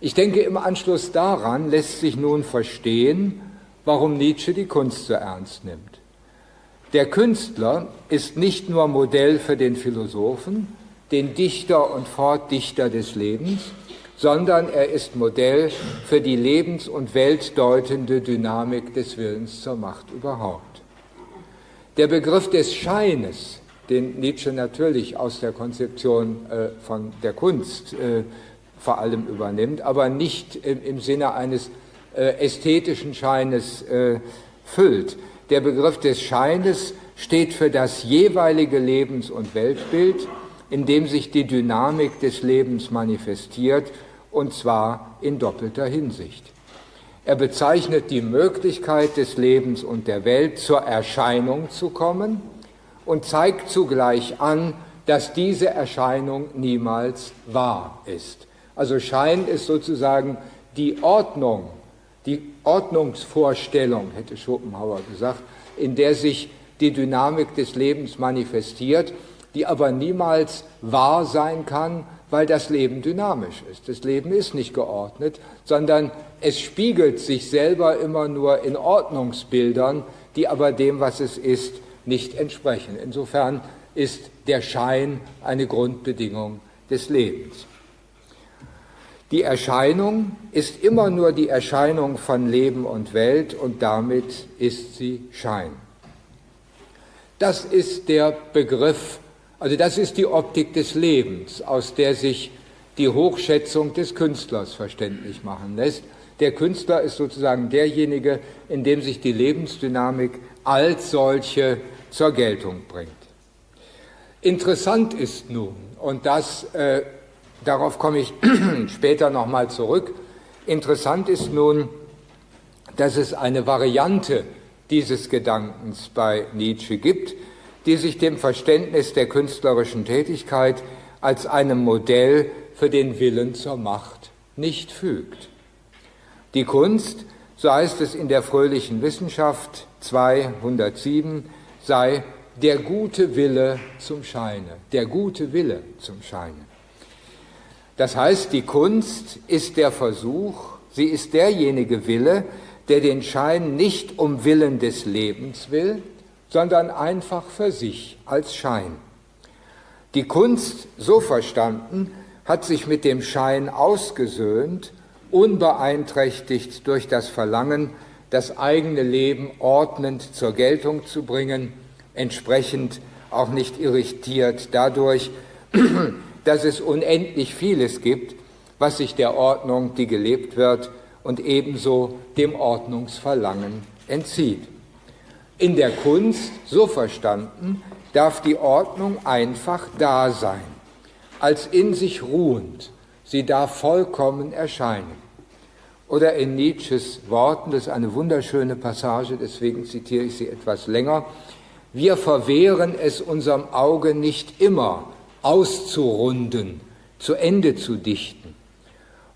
Speaker 1: Ich denke, im Anschluss daran lässt sich nun verstehen, warum Nietzsche die Kunst so ernst nimmt. Der Künstler ist nicht nur Modell für den Philosophen, den Dichter und Fortdichter des Lebens, sondern er ist Modell für die lebens- und weltdeutende Dynamik des Willens zur Macht überhaupt. Der Begriff des Scheines, den Nietzsche natürlich aus der Konzeption äh, von der Kunst äh, vor allem übernimmt, aber nicht im, im Sinne eines äh, ästhetischen Scheines äh, füllt. Der Begriff des Scheines steht für das jeweilige Lebens- und Weltbild, in dem sich die Dynamik des Lebens manifestiert, und zwar in doppelter Hinsicht. Er bezeichnet die Möglichkeit des Lebens und der Welt zur Erscheinung zu kommen und zeigt zugleich an, dass diese Erscheinung niemals wahr ist. Also Schein ist sozusagen die Ordnung, die Ordnungsvorstellung, hätte Schopenhauer gesagt, in der sich die Dynamik des Lebens manifestiert, die aber niemals wahr sein kann, weil das Leben dynamisch ist. Das Leben ist nicht geordnet, sondern es spiegelt sich selber immer nur in Ordnungsbildern, die aber dem, was es ist, nicht entsprechen. Insofern ist der Schein eine Grundbedingung des Lebens. Die Erscheinung ist immer nur die Erscheinung von Leben und Welt und damit ist sie Schein. Das ist der Begriff, also das ist die Optik des Lebens, aus der sich die Hochschätzung des Künstlers verständlich machen lässt. Der Künstler ist sozusagen derjenige, in dem sich die Lebensdynamik als solche zur Geltung bringt. Interessant ist nun, und das äh, Darauf komme ich [clears throat] später nochmal zurück. Interessant ist nun, dass es eine Variante dieses Gedankens bei Nietzsche gibt, die sich dem Verständnis der künstlerischen Tätigkeit als einem Modell für den Willen zur Macht nicht fügt. Die Kunst, so heißt es in der fröhlichen Wissenschaft 207, sei der gute Wille zum Scheine, der gute Wille zum Scheine. Das heißt, die Kunst ist der Versuch, sie ist derjenige Wille, der den Schein nicht um Willen des Lebens will, sondern einfach für sich als Schein. Die Kunst, so verstanden, hat sich mit dem Schein ausgesöhnt, unbeeinträchtigt durch das Verlangen, das eigene Leben ordnend zur Geltung zu bringen, entsprechend auch nicht irritiert dadurch, [clears throat] dass es unendlich vieles gibt, was sich der Ordnung, die gelebt wird, und ebenso dem Ordnungsverlangen entzieht. In der Kunst, so verstanden, darf die Ordnung einfach da sein, als in sich ruhend. Sie darf vollkommen erscheinen. Oder in Nietzsches Worten, das ist eine wunderschöne Passage, deswegen zitiere ich sie etwas länger, wir verwehren es unserem Auge nicht immer, auszurunden, zu Ende zu dichten.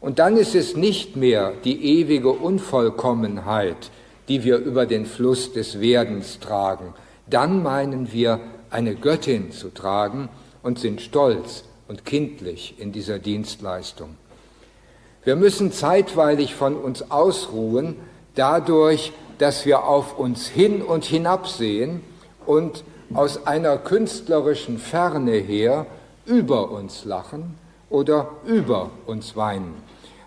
Speaker 1: Und dann ist es nicht mehr die ewige Unvollkommenheit, die wir über den Fluss des Werdens tragen. Dann meinen wir, eine Göttin zu tragen und sind stolz und kindlich in dieser Dienstleistung. Wir müssen zeitweilig von uns ausruhen, dadurch, dass wir auf uns hin und hinabsehen und aus einer künstlerischen Ferne her über uns lachen oder über uns weinen.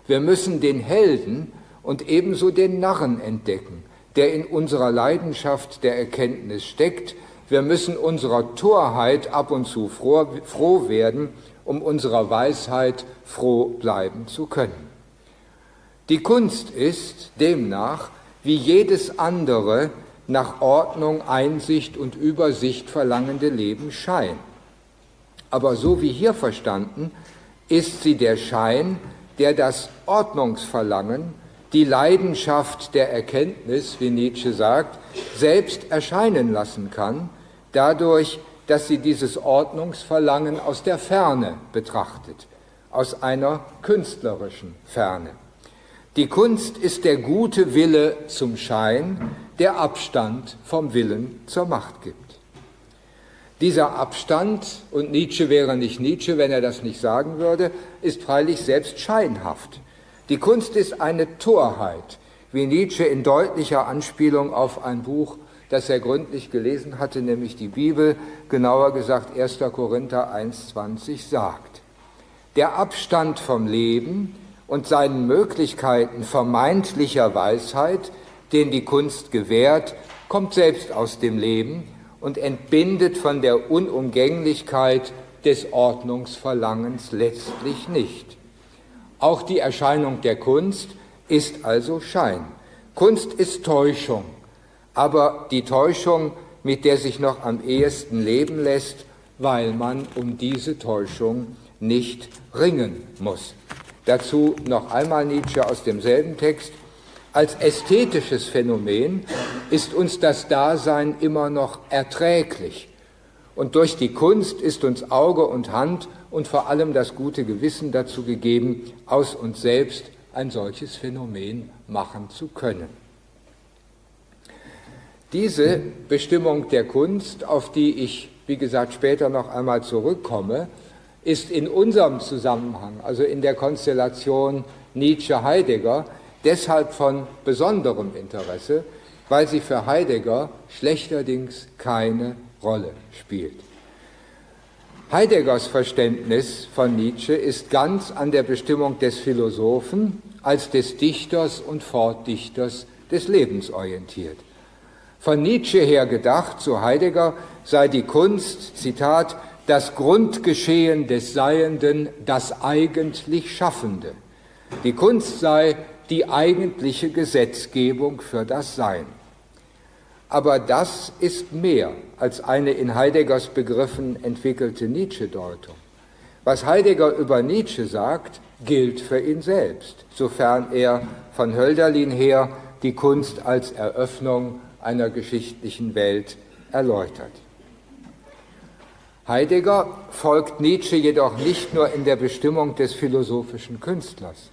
Speaker 1: Wir müssen den Helden und ebenso den Narren entdecken, der in unserer Leidenschaft der Erkenntnis steckt. Wir müssen unserer Torheit ab und zu froh, froh werden, um unserer Weisheit froh bleiben zu können. Die Kunst ist demnach wie jedes andere nach Ordnung, Einsicht und Übersicht verlangende Leben Schein. Aber so wie hier verstanden, ist sie der Schein, der das Ordnungsverlangen, die Leidenschaft der Erkenntnis, wie Nietzsche sagt, selbst erscheinen lassen kann, dadurch, dass sie dieses Ordnungsverlangen aus der Ferne betrachtet, aus einer künstlerischen Ferne. Die Kunst ist der gute Wille zum Schein, der Abstand vom Willen zur Macht gibt. Dieser Abstand, und Nietzsche wäre nicht Nietzsche, wenn er das nicht sagen würde, ist freilich selbst scheinhaft. Die Kunst ist eine Torheit, wie Nietzsche in deutlicher Anspielung auf ein Buch, das er gründlich gelesen hatte, nämlich die Bibel, genauer gesagt 1. Korinther 1.20 sagt. Der Abstand vom Leben und seinen Möglichkeiten vermeintlicher Weisheit, den die Kunst gewährt, kommt selbst aus dem Leben und entbindet von der Unumgänglichkeit des Ordnungsverlangens letztlich nicht. Auch die Erscheinung der Kunst ist also Schein. Kunst ist Täuschung, aber die Täuschung, mit der sich noch am ehesten leben lässt, weil man um diese Täuschung nicht ringen muss. Dazu noch einmal Nietzsche aus demselben Text. Als ästhetisches Phänomen ist uns das Dasein immer noch erträglich. Und durch die Kunst ist uns Auge und Hand und vor allem das gute Gewissen dazu gegeben, aus uns selbst ein solches Phänomen machen zu können. Diese Bestimmung der Kunst, auf die ich, wie gesagt, später noch einmal zurückkomme, ist in unserem Zusammenhang, also in der Konstellation Nietzsche-Heidegger, deshalb von besonderem Interesse, weil sie für Heidegger schlechterdings keine Rolle spielt. Heideggers Verständnis von Nietzsche ist ganz an der Bestimmung des Philosophen als des Dichters und Fortdichters des Lebens orientiert. Von Nietzsche her gedacht, so Heidegger, sei die Kunst, Zitat, das Grundgeschehen des Seienden, das eigentlich Schaffende. Die Kunst sei die eigentliche Gesetzgebung für das Sein. Aber das ist mehr als eine in Heideggers Begriffen entwickelte Nietzsche-Deutung. Was Heidegger über Nietzsche sagt, gilt für ihn selbst, sofern er von Hölderlin her die Kunst als Eröffnung einer geschichtlichen Welt erläutert. Heidegger folgt Nietzsche jedoch nicht nur in der Bestimmung des philosophischen Künstlers.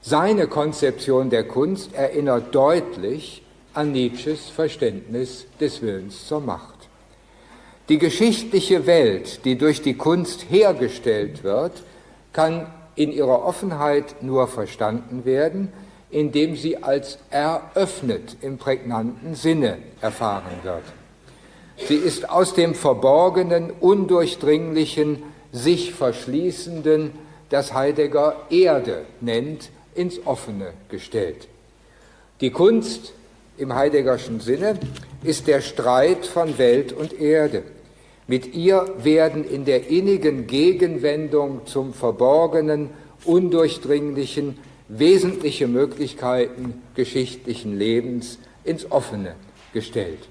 Speaker 1: Seine Konzeption der Kunst erinnert deutlich an Nietzsches Verständnis des Willens zur Macht. Die geschichtliche Welt, die durch die Kunst hergestellt wird, kann in ihrer Offenheit nur verstanden werden, indem sie als eröffnet im prägnanten Sinne erfahren wird. Sie ist aus dem Verborgenen, Undurchdringlichen, sich Verschließenden, das Heidegger Erde nennt, ins Offene gestellt. Die Kunst im Heideggerschen Sinne ist der Streit von Welt und Erde. Mit ihr werden in der innigen Gegenwendung zum Verborgenen, Undurchdringlichen wesentliche Möglichkeiten geschichtlichen Lebens ins Offene gestellt.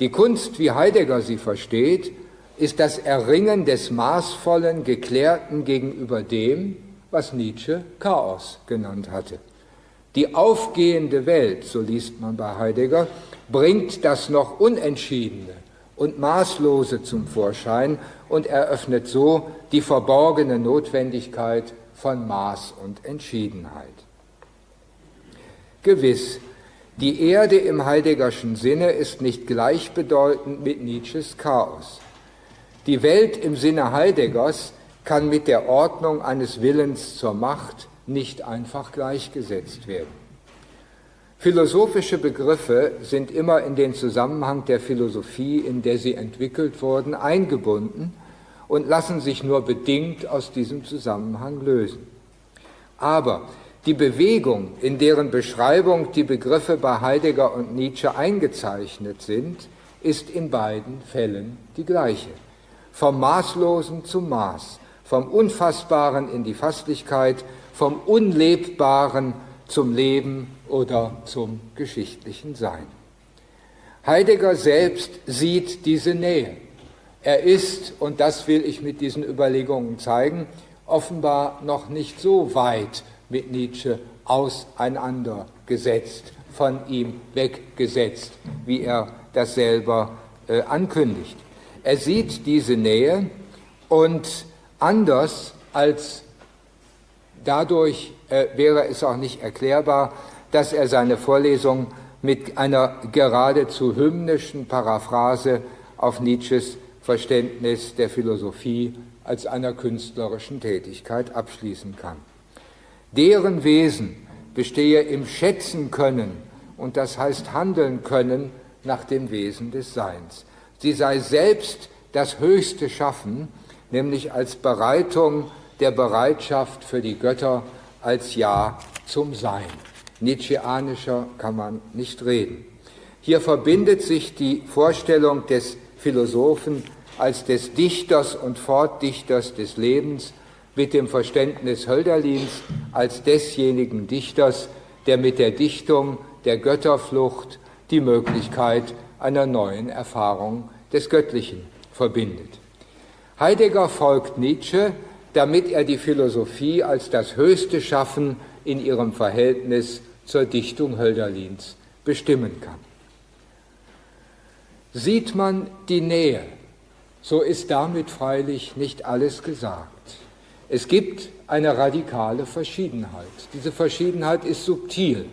Speaker 1: Die Kunst, wie Heidegger sie versteht, ist das Erringen des Maßvollen, Geklärten gegenüber dem, was Nietzsche Chaos genannt hatte. Die aufgehende Welt, so liest man bei Heidegger, bringt das noch Unentschiedene und Maßlose zum Vorschein und eröffnet so die verborgene Notwendigkeit von Maß und Entschiedenheit. Gewiss, die Erde im Heideggerschen Sinne ist nicht gleichbedeutend mit Nietzsches Chaos. Die Welt im Sinne Heideggers kann mit der Ordnung eines Willens zur Macht nicht einfach gleichgesetzt werden. Philosophische Begriffe sind immer in den Zusammenhang der Philosophie, in der sie entwickelt wurden, eingebunden und lassen sich nur bedingt aus diesem Zusammenhang lösen. Aber die Bewegung, in deren Beschreibung die Begriffe bei Heidegger und Nietzsche eingezeichnet sind, ist in beiden Fällen die gleiche. Vom Maßlosen zum Maß, vom Unfassbaren in die Fasslichkeit, vom Unlebbaren zum Leben oder zum geschichtlichen Sein. Heidegger selbst sieht diese Nähe. Er ist, und das will ich mit diesen Überlegungen zeigen, offenbar noch nicht so weit mit Nietzsche auseinandergesetzt, von ihm weggesetzt, wie er das selber äh, ankündigt. Er sieht diese Nähe und anders als dadurch äh, wäre es auch nicht erklärbar, dass er seine Vorlesung mit einer geradezu hymnischen Paraphrase auf Nietzsches Verständnis der Philosophie als einer künstlerischen Tätigkeit abschließen kann. Deren Wesen bestehe im Schätzen können, und das heißt handeln können nach dem Wesen des Seins. Sie sei selbst das höchste Schaffen, nämlich als Bereitung der Bereitschaft für die Götter als Ja zum Sein. Nietzscheanischer kann man nicht reden. Hier verbindet sich die Vorstellung des Philosophen als des Dichters und Fortdichters des Lebens mit dem Verständnis Hölderlins als desjenigen Dichters, der mit der Dichtung der Götterflucht die Möglichkeit einer neuen Erfahrung des Göttlichen verbindet. Heidegger folgt Nietzsche, damit er die Philosophie als das höchste Schaffen in ihrem Verhältnis zur Dichtung Hölderlins bestimmen kann. Sieht man die Nähe, so ist damit freilich nicht alles gesagt. Es gibt eine radikale Verschiedenheit. Diese Verschiedenheit ist subtil.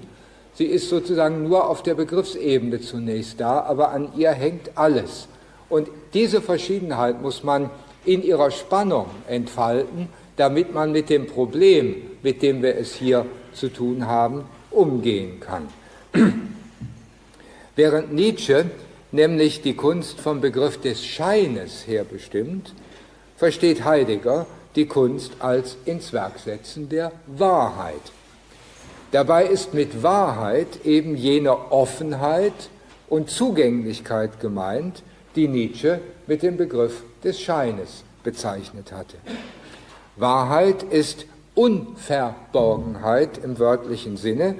Speaker 1: Sie ist sozusagen nur auf der Begriffsebene zunächst da, aber an ihr hängt alles. Und diese Verschiedenheit muss man in ihrer Spannung entfalten, damit man mit dem Problem, mit dem wir es hier zu tun haben, umgehen kann. [clears throat] Während Nietzsche nämlich die Kunst vom Begriff des Scheines her bestimmt, versteht Heidegger die Kunst als ins Werk setzen der Wahrheit. Dabei ist mit Wahrheit eben jene Offenheit und Zugänglichkeit gemeint, die Nietzsche mit dem Begriff des Scheines bezeichnet hatte. Wahrheit ist Unverborgenheit im wörtlichen Sinne,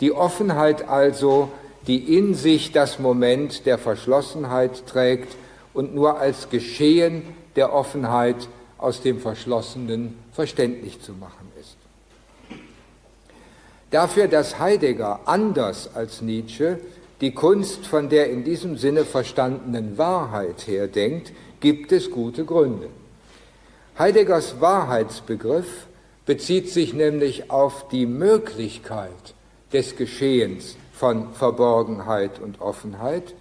Speaker 1: die Offenheit also, die in sich das Moment der Verschlossenheit trägt und nur als Geschehen der Offenheit aus dem Verschlossenen verständlich zu machen ist. Dafür, dass Heidegger anders als Nietzsche die Kunst von der in diesem Sinne verstandenen Wahrheit her denkt, gibt es gute Gründe. Heideggers Wahrheitsbegriff bezieht sich nämlich auf die Möglichkeit des Geschehens von Verborgenheit und Offenheit,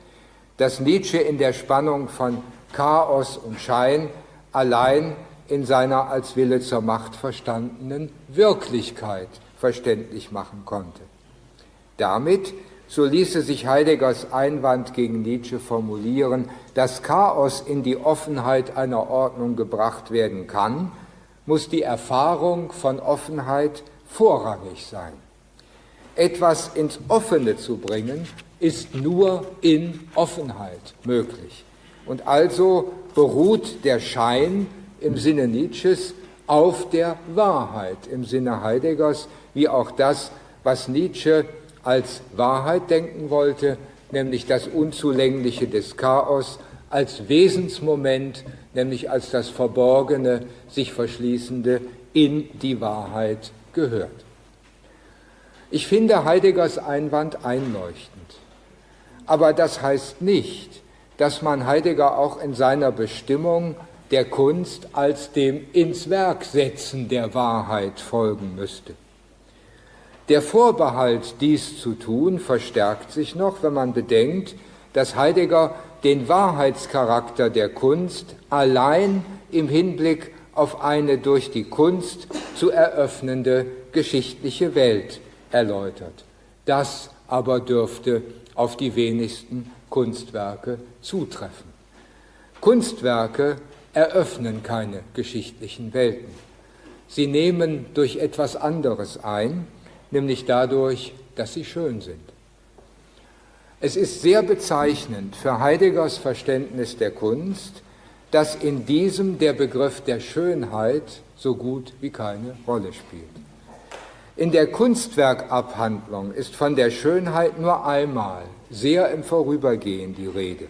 Speaker 1: das Nietzsche in der Spannung von Chaos und Schein allein in seiner als Wille zur Macht verstandenen Wirklichkeit verständlich machen konnte. Damit, so ließe sich Heideggers Einwand gegen Nietzsche formulieren, dass Chaos in die Offenheit einer Ordnung gebracht werden kann, muss die Erfahrung von Offenheit vorrangig sein. Etwas ins Offene zu bringen, ist nur in Offenheit möglich. Und also beruht der Schein im Sinne Nietzsches auf der Wahrheit im Sinne Heideggers, wie auch das, was Nietzsche als Wahrheit denken wollte, nämlich das Unzulängliche des Chaos, als Wesensmoment, nämlich als das Verborgene, sich Verschließende in die Wahrheit gehört. Ich finde Heideggers Einwand einleuchtend. Aber das heißt nicht, dass man Heidegger auch in seiner Bestimmung der Kunst als dem ins Werk setzen der Wahrheit folgen müsste. Der Vorbehalt, dies zu tun, verstärkt sich noch, wenn man bedenkt, dass Heidegger den Wahrheitscharakter der Kunst allein im Hinblick auf eine durch die Kunst zu eröffnende geschichtliche Welt erläutert. Das aber dürfte auf die wenigsten Kunstwerke zutreffen. Kunstwerke eröffnen keine geschichtlichen Welten. Sie nehmen durch etwas anderes ein, nämlich dadurch, dass sie schön sind. Es ist sehr bezeichnend für Heideggers Verständnis der Kunst, dass in diesem der Begriff der Schönheit so gut wie keine Rolle spielt. In der Kunstwerkabhandlung ist von der Schönheit nur einmal sehr im Vorübergehen die Rede.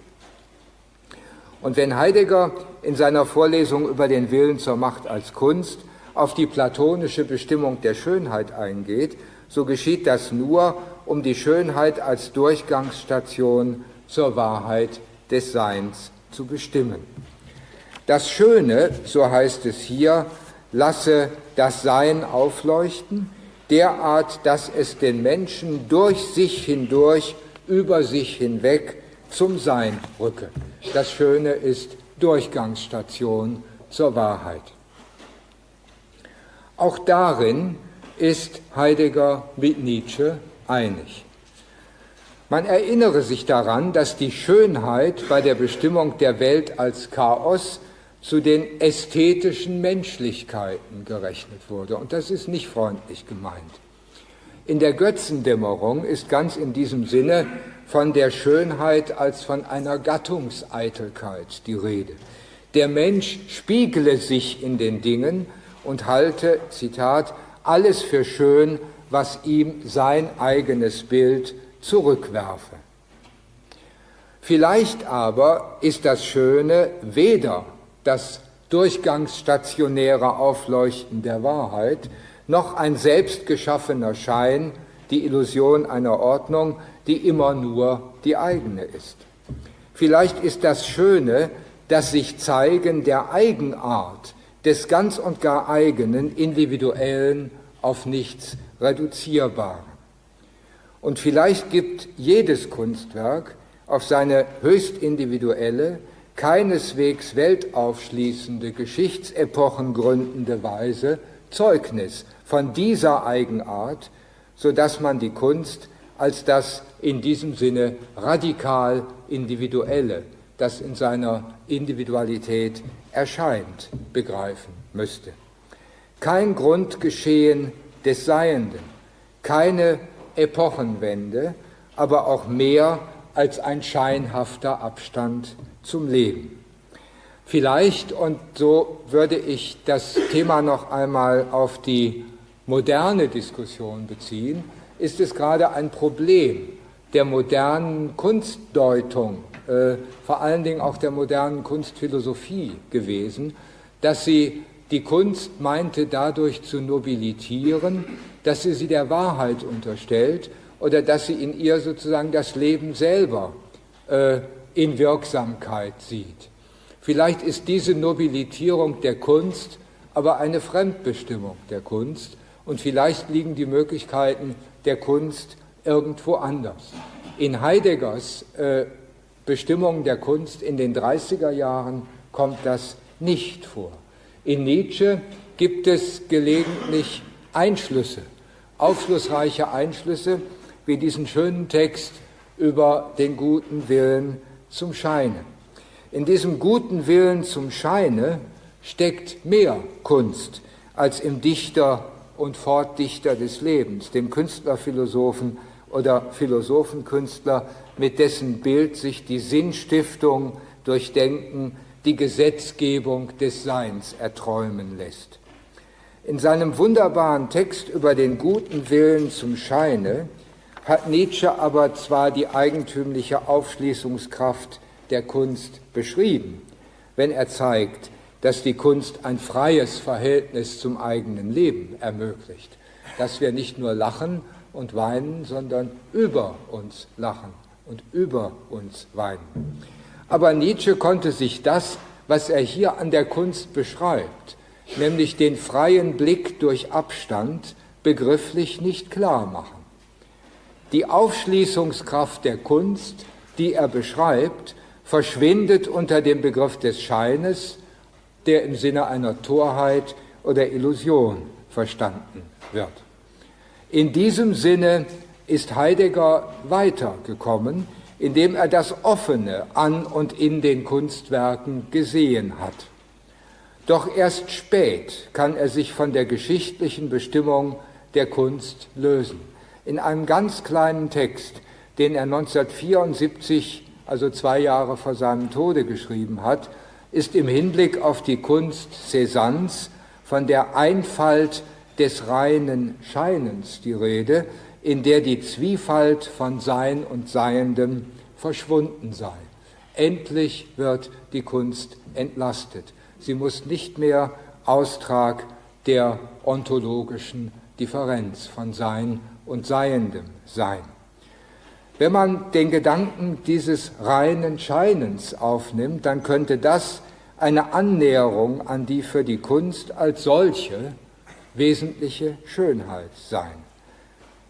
Speaker 1: Und wenn Heidegger in seiner Vorlesung über den Willen zur Macht als Kunst auf die platonische Bestimmung der Schönheit eingeht, so geschieht das nur, um die Schönheit als Durchgangsstation zur Wahrheit des Seins zu bestimmen. Das Schöne, so heißt es hier, lasse das Sein aufleuchten, derart, dass es den Menschen durch sich hindurch, über sich hinweg zum Sein rücke. Das Schöne ist Durchgangsstation zur Wahrheit. Auch darin ist Heidegger mit Nietzsche einig. Man erinnere sich daran, dass die Schönheit bei der Bestimmung der Welt als Chaos zu den ästhetischen Menschlichkeiten gerechnet wurde. Und das ist nicht freundlich gemeint. In der Götzendämmerung ist ganz in diesem Sinne von der Schönheit als von einer Gattungseitelkeit die Rede. Der Mensch spiegele sich in den Dingen und halte, Zitat, alles für schön, was ihm sein eigenes Bild zurückwerfe. Vielleicht aber ist das Schöne weder das durchgangsstationäre Aufleuchten der Wahrheit, noch ein selbstgeschaffener Schein, die Illusion einer Ordnung, die immer nur die eigene ist. Vielleicht ist das Schöne das sich zeigen der Eigenart des ganz und gar eigenen, individuellen, auf nichts reduzierbaren. Und vielleicht gibt jedes Kunstwerk auf seine höchst individuelle, keineswegs weltaufschließende, Geschichtsepochen gründende Weise Zeugnis von dieser Eigenart, so dass man die Kunst als das in diesem Sinne radikal individuelle, das in seiner Individualität erscheint, begreifen müsste. Kein Grundgeschehen des Seienden, keine Epochenwende, aber auch mehr als ein scheinhafter Abstand zum Leben. Vielleicht, und so würde ich das Thema noch einmal auf die moderne Diskussion beziehen, ist es gerade ein Problem der modernen Kunstdeutung, äh, vor allen Dingen auch der modernen Kunstphilosophie gewesen, dass sie die Kunst meinte dadurch zu nobilitieren, dass sie sie der Wahrheit unterstellt oder dass sie in ihr sozusagen das Leben selber äh, in Wirksamkeit sieht. Vielleicht ist diese Nobilitierung der Kunst aber eine Fremdbestimmung der Kunst und vielleicht liegen die Möglichkeiten der Kunst irgendwo anders. In Heideggers äh, Bestimmung der Kunst in den 30er Jahren kommt das nicht vor. In Nietzsche gibt es gelegentlich Einschlüsse, aufschlussreiche Einschlüsse, wie diesen schönen Text über den guten Willen zum Scheine. In diesem guten Willen zum Scheine steckt mehr Kunst als im Dichter und Fortdichter des Lebens, dem Künstlerphilosophen oder Philosophenkünstler, mit dessen Bild sich die Sinnstiftung durch Denken, die Gesetzgebung des Seins erträumen lässt. In seinem wunderbaren Text über den guten Willen zum Scheine hat Nietzsche aber zwar die eigentümliche Aufschließungskraft der Kunst beschrieben, wenn er zeigt, dass die Kunst ein freies Verhältnis zum eigenen Leben ermöglicht, dass wir nicht nur lachen und weinen, sondern über uns lachen und über uns weinen. Aber Nietzsche konnte sich das, was er hier an der Kunst beschreibt, nämlich den freien Blick durch Abstand, begrifflich nicht klar machen. Die Aufschließungskraft der Kunst, die er beschreibt, verschwindet unter dem Begriff des Scheines, der im Sinne einer Torheit oder Illusion verstanden wird. In diesem Sinne ist Heidegger weitergekommen, indem er das Offene an und in den Kunstwerken gesehen hat. Doch erst spät kann er sich von der geschichtlichen Bestimmung der Kunst lösen. In einem ganz kleinen Text, den er 1974, also zwei Jahre vor seinem Tode, geschrieben hat, ist im Hinblick auf die Kunst Cézannes von der Einfalt des reinen Scheinens die Rede, in der die Zwiefalt von Sein und Seiendem verschwunden sei. Endlich wird die Kunst entlastet. Sie muss nicht mehr Austrag der ontologischen Differenz von Sein und Seiendem sein. Wenn man den Gedanken dieses reinen Scheinens aufnimmt, dann könnte das eine Annäherung an die für die Kunst als solche wesentliche Schönheit sein.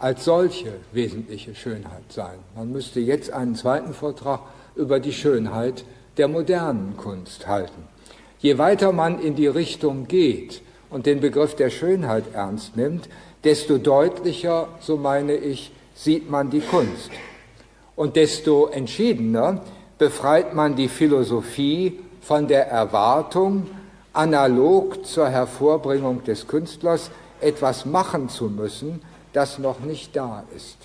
Speaker 1: Als solche wesentliche Schönheit sein. Man müsste jetzt einen zweiten Vortrag über die Schönheit der modernen Kunst halten. Je weiter man in die Richtung geht und den Begriff der Schönheit ernst nimmt, desto deutlicher, so meine ich, sieht man die Kunst. Und desto entschiedener befreit man die Philosophie von der Erwartung, analog zur Hervorbringung des Künstlers etwas machen zu müssen, das noch nicht da ist.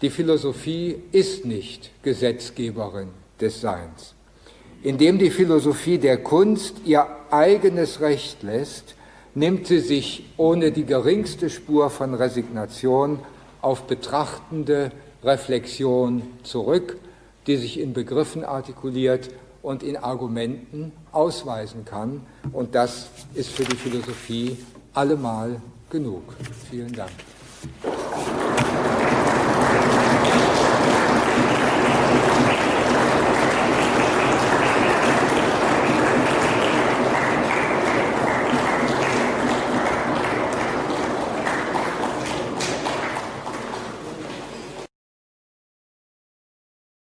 Speaker 1: Die Philosophie ist nicht Gesetzgeberin des Seins. Indem die Philosophie der Kunst ihr eigenes Recht lässt, nimmt sie sich ohne die geringste Spur von Resignation auf betrachtende Reflexion zurück, die sich in Begriffen artikuliert und in Argumenten ausweisen kann. Und das ist für die Philosophie allemal genug. Vielen Dank. ハハハハ!